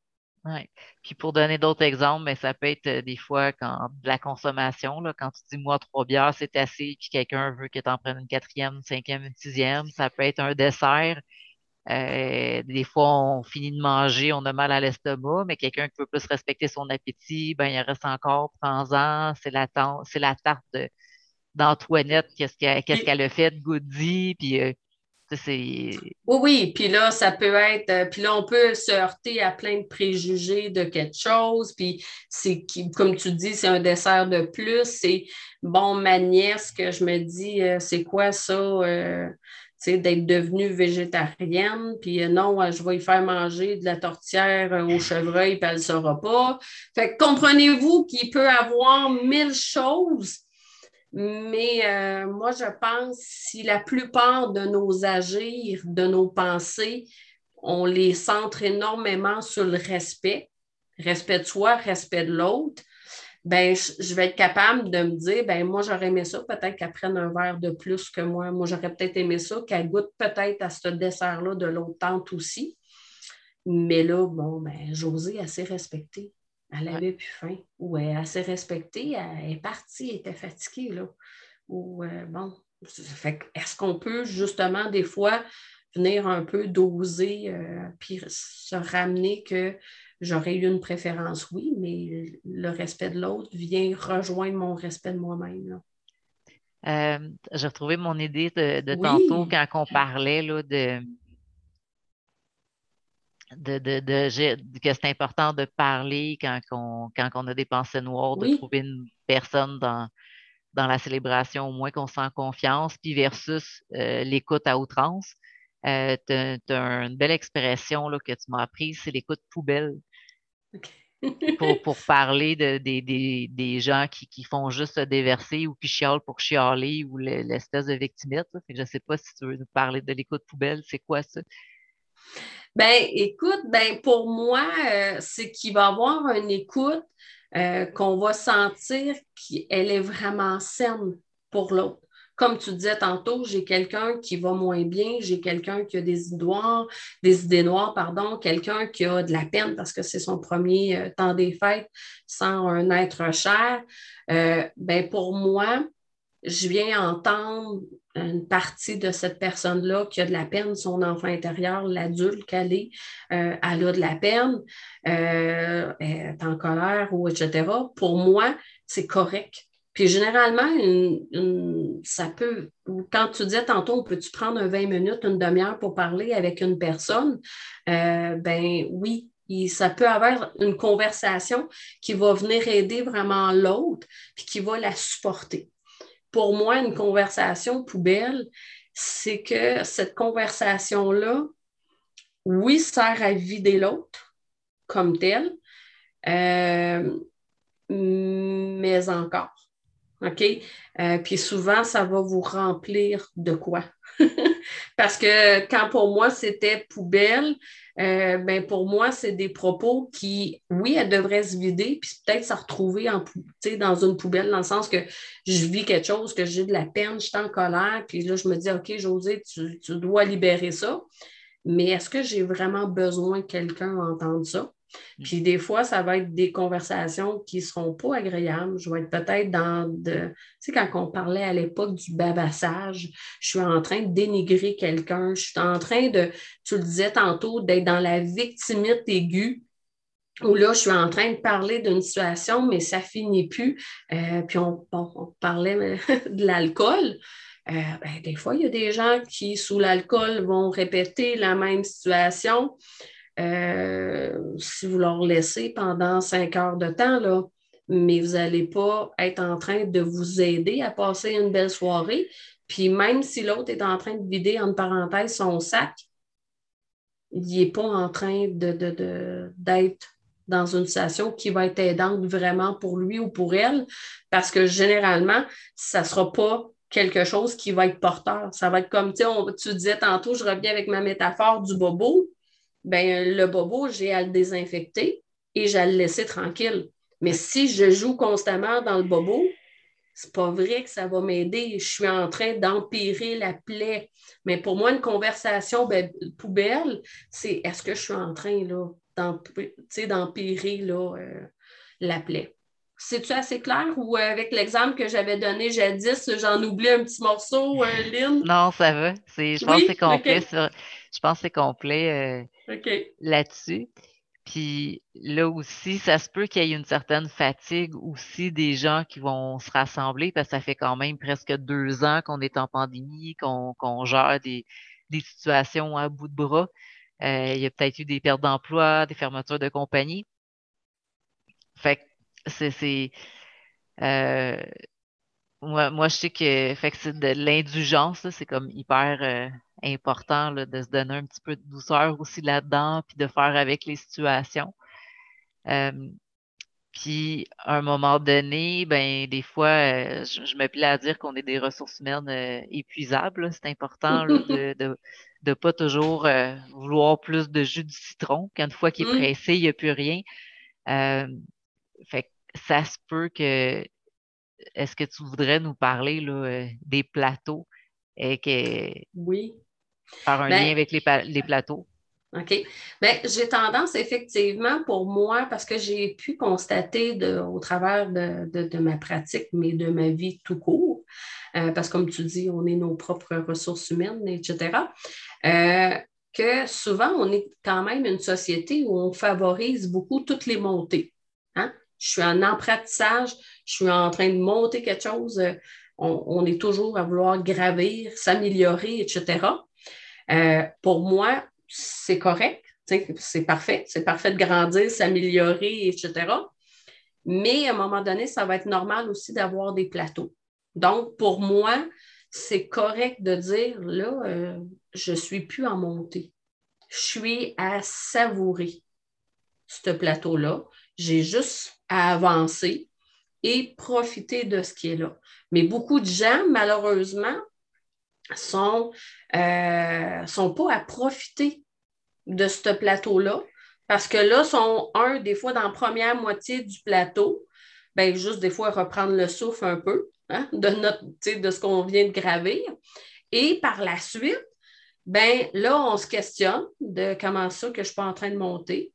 Oui. Puis pour donner d'autres exemples, mais ça peut être euh, des fois quand de la consommation, là, quand tu dis moi trois bières, c'est assez, puis quelqu'un veut que tu en prennes une quatrième, une cinquième, une sixième. Ça peut être un dessert. Euh, des fois, on finit de manger, on a mal à l'estomac, mais quelqu'un qui veut plus respecter son appétit, ben il reste encore, prends-en, c'est la, c'est la tarte d'Antoinette, qu'est-ce qu'elle a fait de goodie, puis euh, oui, oui, puis là, ça peut être, euh, puis là, on peut se heurter à plein de préjugés de quelque chose, puis c'est, comme tu dis, c'est un dessert de plus, c'est, bon, ma nièce, que je me dis, c'est quoi ça? D'être devenue végétarienne, puis euh, non, euh, je vais y faire manger de la tortière euh, au chevreuil, puis elle ne saura pas. Fait comprenez-vous qu'il peut avoir mille choses, mais moi, je pense si la plupart de nos agirs, de nos pensées, on les centre énormément sur le respect, respect de soi, respect de l'autre, ben, je vais être capable de me dire, ben, moi, j'aurais aimé ça, peut-être qu'elle prenne un verre de plus que moi. Moi, j'aurais peut-être aimé ça, qu'elle goûte peut-être à ce dessert-là de l'autre tante aussi. Mais là, bon, ben, Josée, elle s'est respectée. Elle avait plus faim. Ou elle, s'est respectée, elle est partie, elle était fatiguée, là. Ou, euh, bon, est-ce qu'on peut justement, des fois, venir un peu doser, euh, puis se ramener que J'aurais eu une préférence, oui, mais le respect de l'autre vient rejoindre mon respect de moi-même. Euh, j'ai retrouvé mon idée de, tantôt quand on parlait là, de, de, que c'est important de parler quand on, quand on a des pensées noires, de trouver une personne dans, dans la célébration au moins qu'on sent confiance, puis versus euh, l'écoute à outrance. Euh, tu as, une belle expression là, que tu m'as apprise, c'est l'écoute poubelle pour, parler de, des gens qui, font juste se déverser ou qui chialent pour chialer ou l'espèce de victimite. Je ne sais pas si tu veux nous parler de l'écoute poubelle, c'est quoi ça? Ben, écoute, ben, pour moi, euh, c'est qu'il va y avoir une écoute euh, qu'on va sentir qu'elle est vraiment saine pour l'autre comme tu disais tantôt, j'ai quelqu'un qui va moins bien, j'ai quelqu'un qui a des idées noires, des idées noires, pardon, quelqu'un qui a de la peine parce que c'est son premier euh, temps des fêtes sans un être cher. Euh, ben pour moi, je viens entendre une partie de cette personne-là qui a de la peine, son enfant intérieur, l'adulte qu'elle est, euh, elle a de la peine, est en colère ou etc. Pour moi, c'est correct puis généralement, ça peut, quand tu disais tantôt, peux-tu prendre un 20 minutes, une demi-heure pour parler avec une personne? Euh, ben oui, ça peut avoir une conversation qui va venir aider vraiment l'autre, puis qui va la supporter. Pour moi, une conversation poubelle, c'est que cette conversation-là, oui, sert à vider l'autre comme tel, euh, mais encore. OK? Euh, puis souvent, ça va vous remplir de quoi? Parce que quand pour moi, c'était poubelle, euh, ben pour moi, c'est des propos qui, oui, elles devraient se vider, puis peut-être se retrouver en, dans une poubelle, dans le sens que je vis quelque chose, que j'ai de la peine, je suis en colère, puis là, je me dis, OK, José, tu, dois libérer ça. Mais est-ce que j'ai vraiment besoin que quelqu'un entende ça? Mm. Puis des fois, ça va être des conversations qui ne seront pas agréables. Je vais être peut-être dans de. Tu sais, quand on parlait à l'époque du babassage, je suis en train de dénigrer quelqu'un, je suis en train de, tu le disais tantôt, d'être dans la victimite aiguë où là, je suis en train de parler d'une situation, mais ça finit plus. Euh, puis on, parlait de l'alcool. Euh, ben, des fois, il y a des gens qui, sous l'alcool, vont répéter la même situation. Euh, si vous leur laissez pendant cinq heures de temps, là, mais vous n'allez pas être en train de vous aider à passer une belle soirée. Puis même si l'autre est en train de vider, en parenthèse, son sac, il n'est pas en train d'être de, dans une situation qui va être aidante vraiment pour lui ou pour elle, parce que généralement, ça ne sera pas quelque chose qui va être porteur. Ça va être comme, tu disais tantôt, je reviens avec ma métaphore du bobo. Ben, le bobo, j'ai à le désinfecter et j'ai à le laisser tranquille. Mais si je joue constamment dans le bobo, c'est pas vrai que ça va m'aider. Je suis en train d'empirer la plaie. Mais pour moi, une conversation ben, poubelle, c'est est-ce que je suis en train d'empirer euh, la plaie? C'est-tu assez clair? Ou euh, avec l'exemple que j'avais donné jadis, j'en oublie un petit morceau, euh, Lynn? Non, ça va. Je pense que c'est complet, je pense c'est complet là-dessus. Puis là aussi, ça se peut qu'il y ait une certaine fatigue aussi des gens qui vont se rassembler parce que ça fait quand même presque deux ans qu'on est en pandémie, qu'on gère des, des situations à bout de bras. Euh, il y a peut-être eu des pertes d'emploi, des fermetures de compagnie. Fait que c'est. Euh, moi, je sais que, fait que c'est de l'indulgence, c'est comme hyper euh, important de se donner un petit peu de douceur aussi là-dedans, puis de faire avec les situations. Puis, à un moment donné, ben, des fois, je, me plais à dire qu'on est des ressources humaines épuisables. C'est important de, de pas toujours euh, vouloir plus de jus de citron. Quand une fois qu'il est mmh. pressé, il n'y a plus rien. Euh, fait ça se peut que. Est-ce que tu voudrais nous parler là, euh, des plateaux et que. Oui. Par un ben lien avec les, plateaux? OK. Bien, j'ai tendance, effectivement, pour moi, parce que j'ai pu constater au travers de, ma pratique, mais de ma vie tout court, parce que comme tu dis, on est nos propres ressources humaines, etc. Euh, que souvent, on est quand même une société où on favorise beaucoup toutes les montées. Hein? Je suis en apprentissage, je suis en train de monter quelque chose, euh, on, est toujours à vouloir gravir, s'améliorer, etc. Euh, pour moi, c'est correct, c'est parfait, c'est parfait de grandir, s'améliorer, etc. Mais à un moment donné, ça va être normal aussi d'avoir des plateaux. Donc, pour moi, c'est correct de dire, là, euh, je ne suis plus en montée. Je suis à savourer ce plateau-là. J'ai juste à avancer et profiter de ce qui est là. Mais beaucoup de gens, malheureusement, sont, euh, sont pas à profiter de ce plateau-là parce que là, sont, un, des fois, dans la première moitié du plateau, ben, juste des fois reprendre le souffle un peu. Hein, de, notre, de ce qu'on vient de gravir. Et par la suite, ben là, on se questionne de comment ça que je suis pas en train de monter.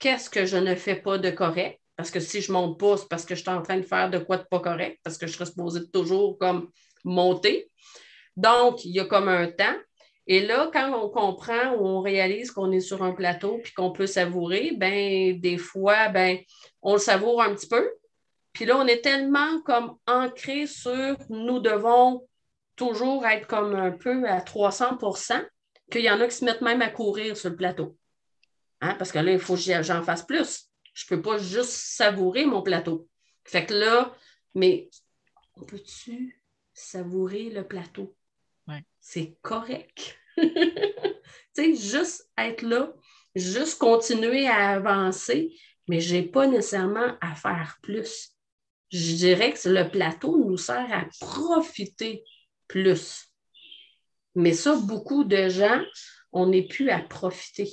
Qu'est-ce que je ne fais pas de correct? Parce que si je monte pas, c'est parce que je suis en train de faire de quoi de pas correct, parce que je serais supposé toujours comme monter. Donc, il y a comme un temps. Et là, quand on comprend ou on réalise qu'on est sur un plateau puis qu'on peut savourer, ben des fois, ben, on le savoure un petit peu, puis là, on est tellement comme ancré sur nous devons toujours être comme un peu à 300% qu'il y en a qui se mettent même à courir sur le plateau. Hein? Parce que là, il faut que j'en fasse plus. Je ne peux pas juste savourer mon plateau. Fait que là, mais on peut-tu savourer le plateau? C'est correct. tu sais, juste être là, juste continuer à avancer, mais je n'ai pas nécessairement à faire plus je dirais que le plateau nous sert à profiter plus. Mais ça, beaucoup de gens, on n'est plus à profiter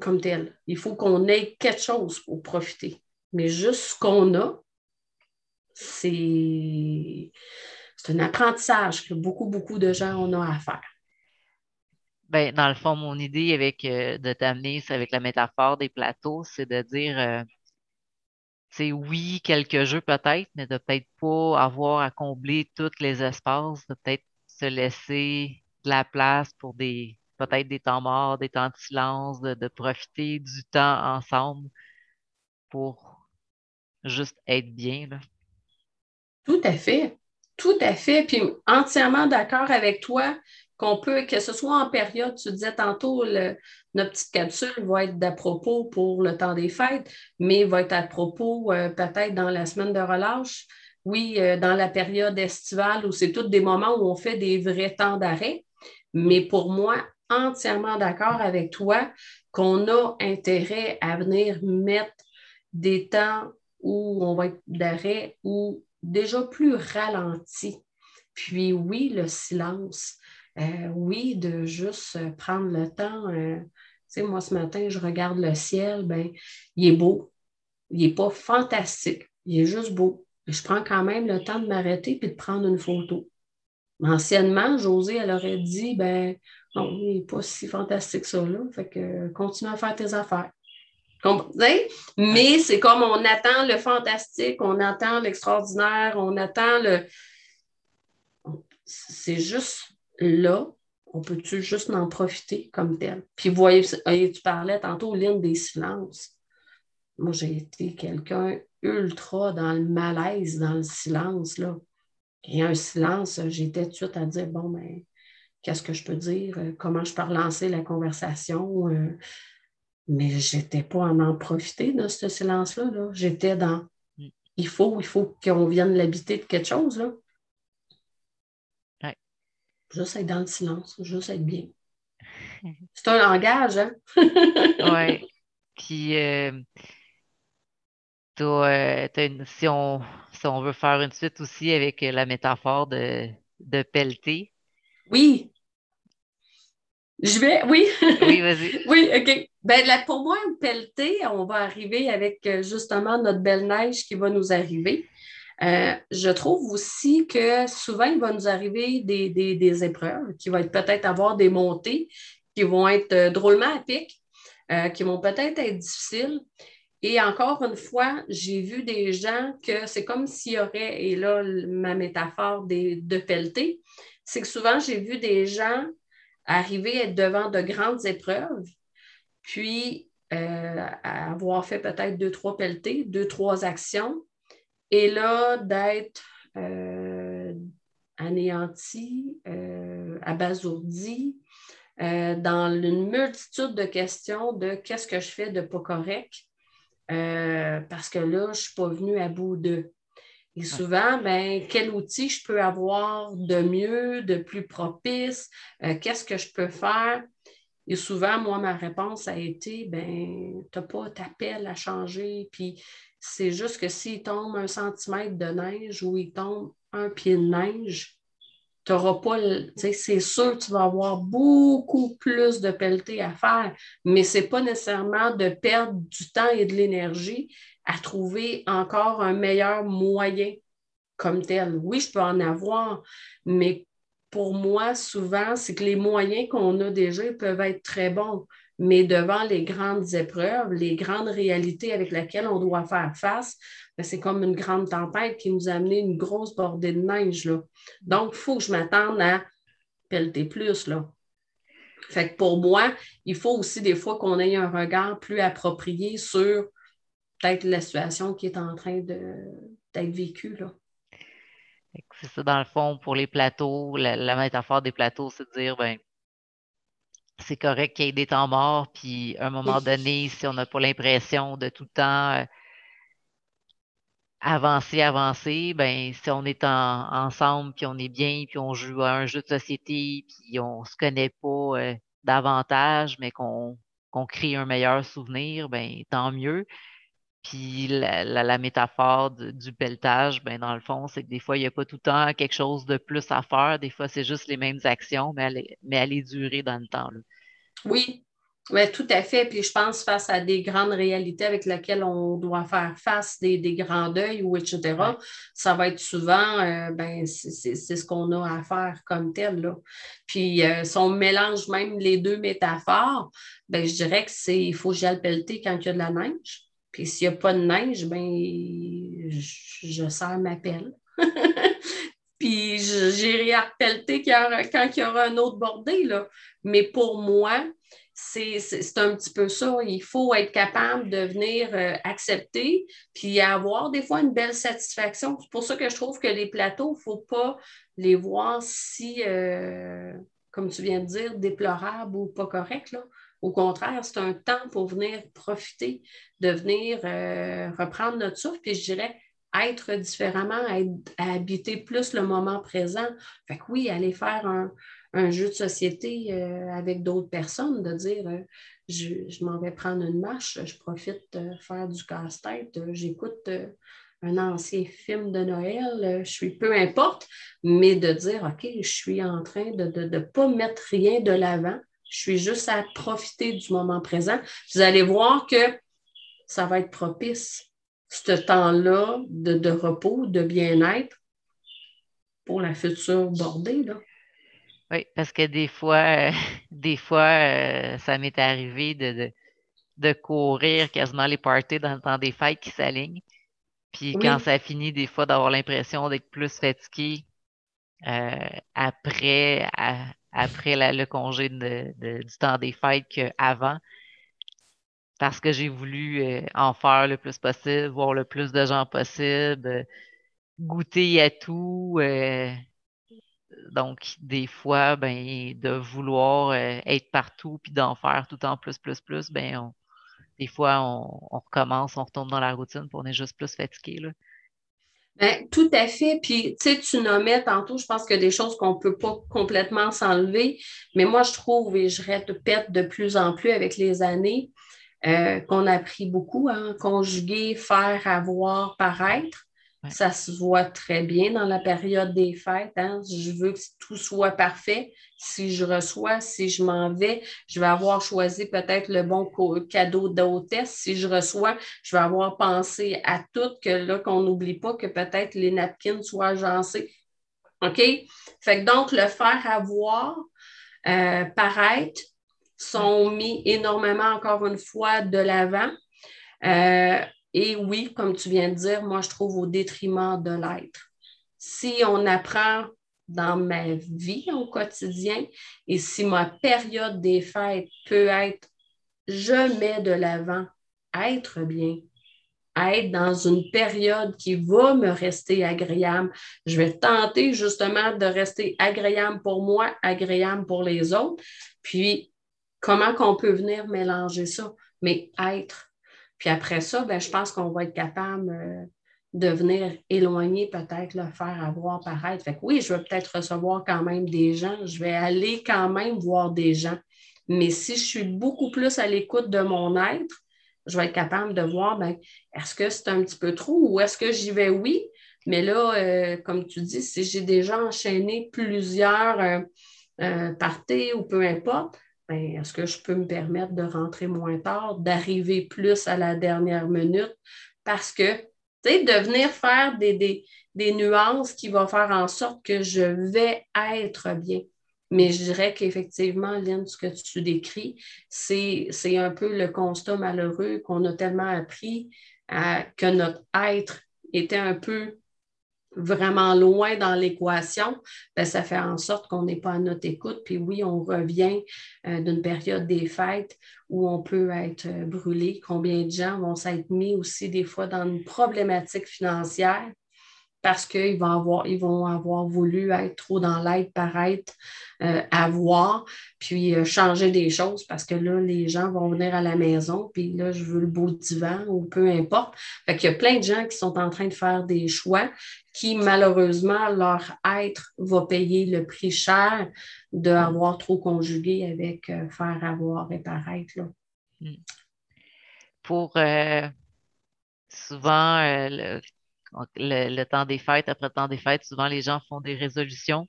comme tel. Il faut qu'on ait quelque chose pour profiter. Mais juste ce qu'on a, c'est un apprentissage que beaucoup, beaucoup de gens ont à faire. Ben, dans le fond, mon idée avec euh, de t'amener, c'est avec la métaphore des plateaux, c'est de dire c'est oui, quelques jeux peut-être, mais de peut-être pas avoir à combler tous les espaces, de peut-être se laisser de la place pour des peut-être des temps morts, des temps de silence, de, profiter du temps ensemble pour juste être bien. Là. Tout à fait. Tout à fait. Puis entièrement d'accord avec toi qu'on peut, que ce soit en période, tu disais tantôt, notre petite capsule va être d'à propos pour le temps des fêtes, mais va être à propos euh, peut-être dans la semaine de relâche. Oui, euh, dans la période estivale où c'est tous des moments où on fait des vrais temps d'arrêt. Mais pour moi, entièrement d'accord avec toi qu'on a intérêt à venir mettre des temps où on va être d'arrêt ou déjà plus ralenti. Puis oui, le silence. Euh, oui, de juste prendre le temps. Euh, tu sais, moi, ce matin, je regarde le ciel, ben, il est beau. Il n'est pas fantastique. Il est juste beau. Je prends quand même le temps de m'arrêter et de prendre une photo. Anciennement, José, elle aurait dit, ben, non, il n'est pas si fantastique ça, là. Fait que continue à faire tes affaires. Mais c'est comme on attend le fantastique, on attend l'extraordinaire, on attend le. C'est juste là, on peut-tu juste en profiter comme tel? Puis, voyez, tu parlais tantôt, Lynn, des silences. Moi, j'ai été quelqu'un ultra dans le malaise, dans le silence. Là. A un silence, j'étais tout de suite à dire, bon, ben, qu'est-ce que je peux dire? Comment je peux relancer la conversation? Euh, mais je n'étais pas à en profiter de ce silence-là. -là, j'étais dans il faut, il faut qu'on vienne l'habiter de quelque chose. Là. Juste être dans le silence, juste être bien. C'est un langage, hein? oui. Puis, euh, euh, si, on, si on veut faire une suite aussi avec la métaphore de, de pelleter. Oui. Je vais, oui. Oui, vas-y. oui, OK. Ben, là, pour moi, pelleter, on va arriver avec euh, justement notre belle neige qui va nous arriver. Euh, je trouve aussi que souvent, il va nous arriver des, épreuves qui vont être peut-être avoir des montées qui vont être euh, drôlement à pic, euh, qui vont peut-être être difficiles. Et encore une fois, j'ai vu des gens que c'est comme s'il y aurait, et là, ma métaphore des, de pelleter, c'est que souvent, j'ai vu des gens arriver à être devant de grandes épreuves, puis avoir fait peut-être deux, trois pelletés, deux, trois actions, et là, d'être euh, anéanti, euh, abasourdi, euh, dans une multitude de questions de qu'est-ce que je fais de pas correct, parce que là, je ne suis pas venue à bout de. Et souvent, ben, quel outil je peux avoir de mieux, de plus propice, qu'est-ce que je peux faire? Et souvent, moi, ma réponse a été, ben, tu n'as pas ta pelle à changer, puis c'est juste que s'il tombe un centimètre de neige ou il tombe un pied de neige, tu n'auras pas, c'est sûr que tu vas avoir beaucoup plus de pelleté à faire, mais ce n'est pas nécessairement de perdre du temps et de l'énergie à trouver encore un meilleur moyen comme tel. Oui, je peux en avoir, mais pour moi, souvent, c'est que les moyens qu'on a déjà peuvent être très bons mais devant les grandes épreuves, les grandes réalités avec lesquelles on doit faire face, ben, c'est comme une grande tempête qui nous a amené une grosse bordée de neige. Là. Donc, il faut que je m'attende à pelleter plus. Là. Fait que pour moi, il faut aussi des fois qu'on ait un regard plus approprié sur peut-être la situation qui est en train d'être vécue. Là. C'est ça, dans le fond, pour les plateaux, la, la métaphore des plateaux, c'est de dire, ben, c'est correct qu'il y ait des temps morts, puis à un moment donné, si on n'a pas l'impression de tout le temps euh, avancer, avancer, ben si on est ensemble, puis on est bien, puis on joue à un jeu de société, puis on se connaît pas euh, davantage, mais qu'on crée un meilleur souvenir, ben tant mieux. Puis la, métaphore du pelletage, ben dans le fond, c'est que des fois, il n'y a pas tout le temps quelque chose de plus à faire. Des fois, c'est juste les mêmes actions, mais elle, mais elle est durée dans le temps. Oui, Oui, tout à fait. Puis je pense face à des grandes réalités avec lesquelles on doit faire face, des, grands deuils ou etc., ça va être souvent, euh, ben, c'est ce qu'on a à faire comme tel. Là. Puis euh, si on mélange même les deux métaphores, ben, je dirais que c'est il faut gel pelleter quand il y a de la neige. Puis s'il n'y a pas de neige, ben, je, je sers ma pelle. Puis j'irai à quand il y aura un autre bordé. Là. Mais pour moi, c'est un petit peu ça. Il faut être capable de venir euh, accepter, puis avoir des fois une belle satisfaction. C'est pour ça que je trouve que les plateaux, il ne faut pas les voir si, euh, comme tu viens de dire, déplorables ou pas corrects. Au contraire, c'est un temps pour venir profiter, de venir euh, reprendre notre souffle, puis je dirais être différemment, habiter plus le moment présent. Fait que oui, aller faire un, jeu de société euh, avec d'autres personnes, de dire euh, je, m'en vais prendre une marche, je profite de faire du casse-tête, j'écoute un ancien film de Noël, je suis peu importe, mais de dire OK, je suis en train de ne pas mettre rien de l'avant, je suis juste à profiter du moment présent. Vous allez voir que ça va être propice, ce temps-là de, de repos, de bien-être pour la future bordée. Là. Oui, parce que des fois, euh, des fois, euh, ça m'est arrivé de, de, courir quasiment les parties dans le temps des fêtes qui s'alignent. Puis quand ça finit, des fois, d'avoir l'impression d'être plus fatigué euh, après, après le congé du temps des fêtes qu'avant. Parce que j'ai voulu en faire le plus possible, voir le plus de gens possible, goûter à tout donc, des fois, ben, de vouloir euh, être partout puis d'en faire tout en plus, plus, plus, ben, des fois, on, recommence, on retombe dans la routine pour on est juste plus fatigué. Là. Ben, tout à fait. Puis, tu sais, tu nommais tantôt, je pense que des choses qu'on ne peut pas complètement s'enlever, mais moi, je trouve, et je répète de plus en plus avec les années, euh, qu'on a appris beaucoup, hein, conjuguer, faire, avoir, paraître. Ça se voit très bien dans la période des fêtes. Hein. Je veux que tout soit parfait. Si je reçois, si je m'en vais, je vais avoir choisi peut-être le bon cadeau d'hôtesse. Si je reçois, je vais avoir pensé à tout, que là, qu'on n'oublie pas que peut-être les napkins soient agencés. OK? Fait que donc, le faire avoir, euh, paraître, sont mis énormément, encore une fois, de l'avant. Euh, et oui, comme tu viens de dire, moi, je trouve au détriment de l'être. Si on apprend dans ma vie au quotidien et si ma période des fêtes peut être, je mets de l'avant être bien, être dans une période qui va me rester agréable. Je vais tenter justement de rester agréable pour moi, agréable pour les autres. Puis, comment qu'on peut venir mélanger ça? Mais être, puis après ça, ben, je pense qu'on va être capable euh, de venir éloigner peut-être le faire avoir paraître. Fait que oui, je vais peut-être recevoir quand même des gens, je vais aller quand même voir des gens. Mais si je suis beaucoup plus à l'écoute de mon être, je vais être capable de voir, ben, est-ce que c'est un petit peu trop ou est-ce que j'y vais? Oui? Mais là, euh, comme tu dis, si j'ai déjà enchaîné plusieurs euh, parties ou peu importe, est-ce que je peux me permettre de rentrer moins tard, d'arriver plus à la dernière minute? Parce que, tu sais, de venir faire des, nuances qui vont faire en sorte que je vais être bien. Mais je dirais qu'effectivement, Lynn, ce que tu décris, c'est un peu le constat malheureux qu'on a tellement appris que notre être était un peu vraiment loin dans l'équation, ben, ça fait en sorte qu'on n'est pas à notre écoute. Puis oui, on revient euh, d'une période des fêtes où on peut être euh, brûlé. Combien de gens vont s'être mis aussi des fois dans une problématique financière parce qu'ils vont avoir, ils vont avoir voulu être trop dans l'aide, paraître, euh, avoir, puis euh, changer des choses parce que là, les gens vont venir à la maison, puis là, je veux le beau divan ou peu importe. Fait qu'il y a plein de gens qui sont en train de faire des choix qui, malheureusement, leur être va payer le prix cher d'avoir trop conjugué avec euh, faire avoir et paraître. Là. Hmm. Pour souvent, le, le, temps des fêtes, après le temps des fêtes, souvent les gens font des résolutions.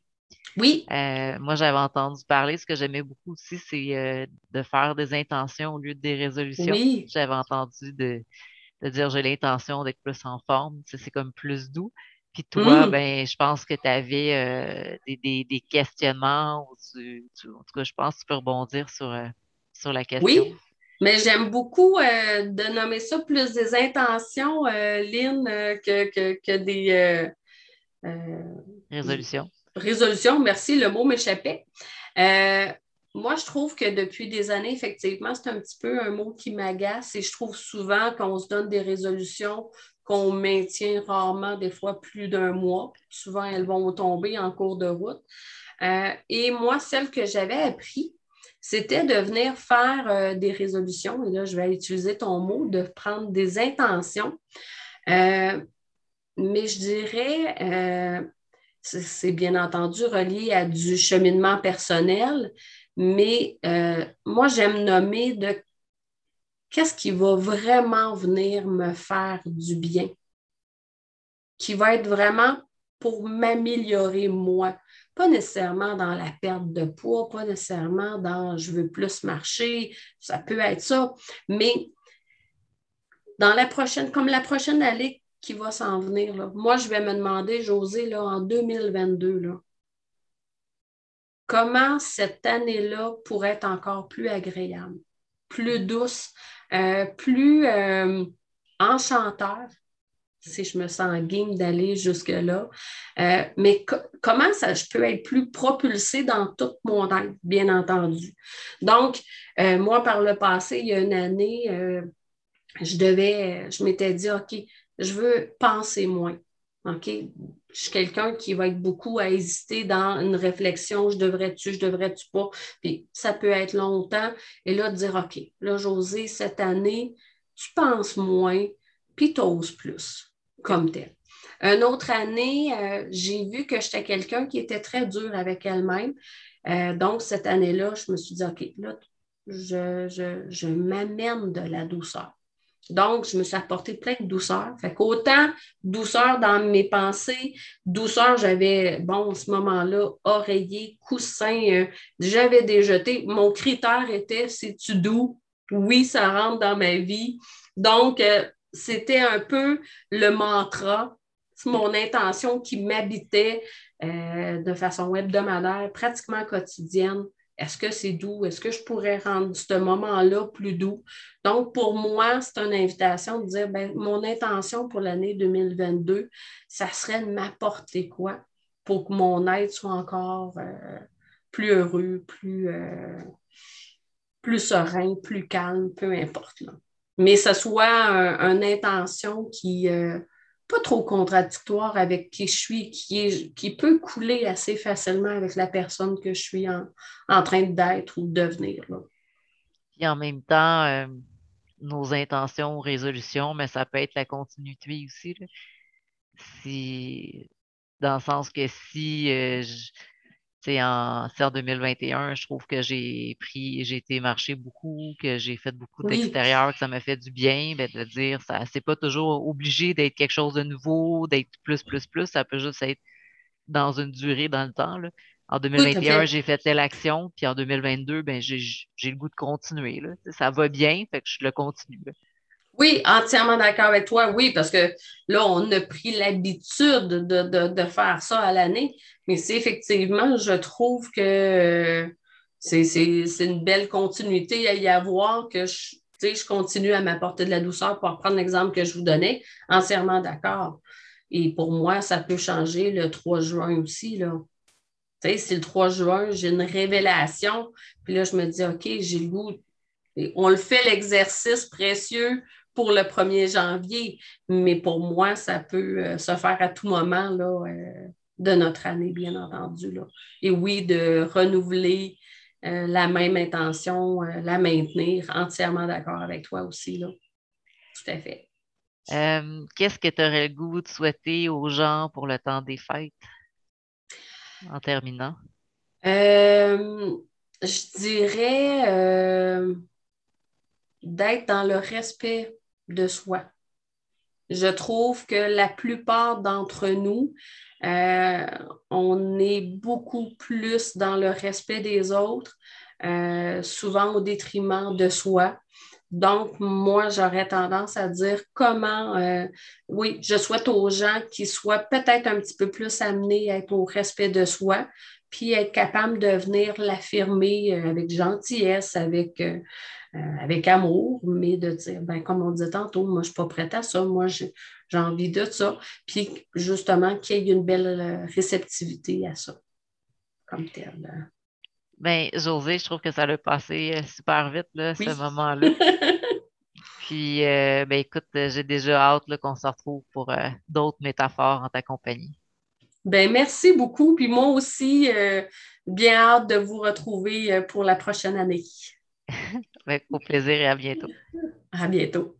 Oui. Euh, moi, j'avais entendu parler, ce que j'aimais beaucoup aussi, c'est euh, de faire des intentions au lieu des résolutions. Oui. J'avais entendu de, de dire j'ai l'intention d'être plus en forme, c'est comme plus doux. Puis toi, mm. ben, je pense que tu avais euh, des, des, des, questionnements, ou en tout cas, je pense que tu peux rebondir sur, sur la question. Oui, mais j'aime beaucoup de nommer ça plus des intentions, Lynn, que, que, que, des résolutions résolution, merci, le mot m'échappait. Euh, moi, je trouve que depuis des années, effectivement, c'est un petit peu un mot qui m'agace et je trouve souvent qu'on se donne des résolutions qu'on maintient rarement, des fois plus d'un mois. Souvent, elles vont tomber en cours de route. Euh, et moi, celle que j'avais appris, c'était de venir faire euh, des résolutions. Et là, je vais utiliser ton mot, de prendre des intentions. mais je dirais, c'est bien entendu relié à du cheminement personnel, mais euh, moi, j'aime nommer de qu'est-ce qui va vraiment venir me faire du bien, qui va être vraiment pour m'améliorer moi, pas nécessairement dans la perte de poids, pas nécessairement dans je veux plus marcher, ça peut être ça, mais dans la prochaine, comme la prochaine année, qui va s'en venir. Moi, je vais me demander, José, en 2022, là, comment cette année-là pourrait être encore plus agréable, plus douce, euh, plus euh, enchanteur, si je me sens game d'aller jusque-là. Euh, mais comment ça, je peux être plus propulsée dans toute mon être, bien entendu? Donc, moi, par le passé, il y a une année, je devais, je m'étais dit, OK, je veux penser moins. OK? Je suis quelqu'un qui va être beaucoup à hésiter dans une réflexion, je devrais-tu, je devrais-tu pas? Puis ça peut être longtemps. Et là, dire, OK, là, José, cette année, tu penses moins, puis tu oses plus, comme tel. Une autre année, euh, j'ai vu que j'étais quelqu'un qui était très dur avec elle-même. Euh, donc, cette année-là, je me suis dit, OK, là, je, je m'amène de la douceur. Donc, je me suis apporté plein de douceur. Fait qu'autant douceur dans mes pensées, douceur, j'avais, bon, en ce moment-là, oreiller, coussin, euh, j'avais déjeté. Mon critère était, c'est-tu doux? Oui, ça rentre dans ma vie. Donc, euh, c'était un peu le mantra, mon intention qui m'habitait euh, de façon hebdomadaire, pratiquement quotidienne. Est-ce que c'est doux? Est-ce que je pourrais rendre ce moment-là plus doux? Donc, pour moi, c'est une invitation de dire, ben, mon intention pour l'année 2022, ça serait de m'apporter quoi pour que mon être soit encore euh, plus heureux, plus, euh, plus serein, plus calme, peu importe. Mais ce soit une intention qui, euh, pas trop contradictoire avec qui je suis, qui, est, qui peut couler assez facilement avec la personne que je suis en, train d'être ou de devenir. Là. Et en même temps, euh, nos intentions, résolutions, mais ça peut être la continuité aussi. Si, dans le sens que si euh, je, en, en 2021, je trouve que j'ai pris, j'ai été marcher beaucoup, que j'ai fait beaucoup d'extérieur, que ça m'a fait du bien, ben, de dire, ça, c'est pas toujours obligé d'être quelque chose de nouveau, d'être plus, plus, plus, ça peut juste être dans une durée dans le temps. En 2021, j'ai fait telle action, puis en 2022, ben, j'ai, le goût de continuer. Là. Ça va bien, fait que je le continue. Oui, entièrement d'accord avec toi. Oui, parce que là, on a pris l'habitude de, faire ça à l'année. Mais c'est effectivement, je trouve que c'est une belle continuité à y avoir que je, je continue à m'apporter de la douceur pour reprendre l'exemple que je vous donnais. Entièrement d'accord. Et pour moi, ça peut changer le 3 juin aussi. Là. si le 3 juin, j'ai une révélation, puis là, je me dis, OK, j'ai le goût. on le fait l'exercice précieux pour le 1er janvier, mais pour moi, ça peut euh, se faire à tout moment là, euh, de notre année, bien entendu. Là. Et oui, de renouveler euh, la même intention, la maintenir, entièrement d'accord avec toi aussi. Là. Tout à fait. Qu'est-ce que tu aurais le goût de souhaiter aux gens pour le temps des fêtes? En terminant. je dirais d'être dans le respect de soi. je trouve que la plupart d'entre nous, euh, on est beaucoup plus dans le respect des autres, euh, souvent au détriment de soi. Donc, moi, j'aurais tendance à dire comment, euh, oui, je souhaite aux gens qui soient peut-être un petit peu plus amenés à être au respect de soi, puis être capable de venir l'affirmer avec gentillesse, avec, avec amour, mais de dire, ben, comme on disait tantôt, moi, je ne suis pas prête à ça, moi, j'ai envie de ça. Puis justement, qu'il y ait une belle euh, réceptivité à ça, comme tel. Bien, José, je trouve que ça a passé euh, super vite, là, ce moment-là. Puis, euh, ben, écoute, j'ai déjà hâte qu'on se retrouve pour d'autres métaphores en ta compagnie. Ben, merci beaucoup. Puis moi aussi, bien hâte de vous retrouver pour la prochaine année. Avec au plaisir et à bientôt. À bientôt.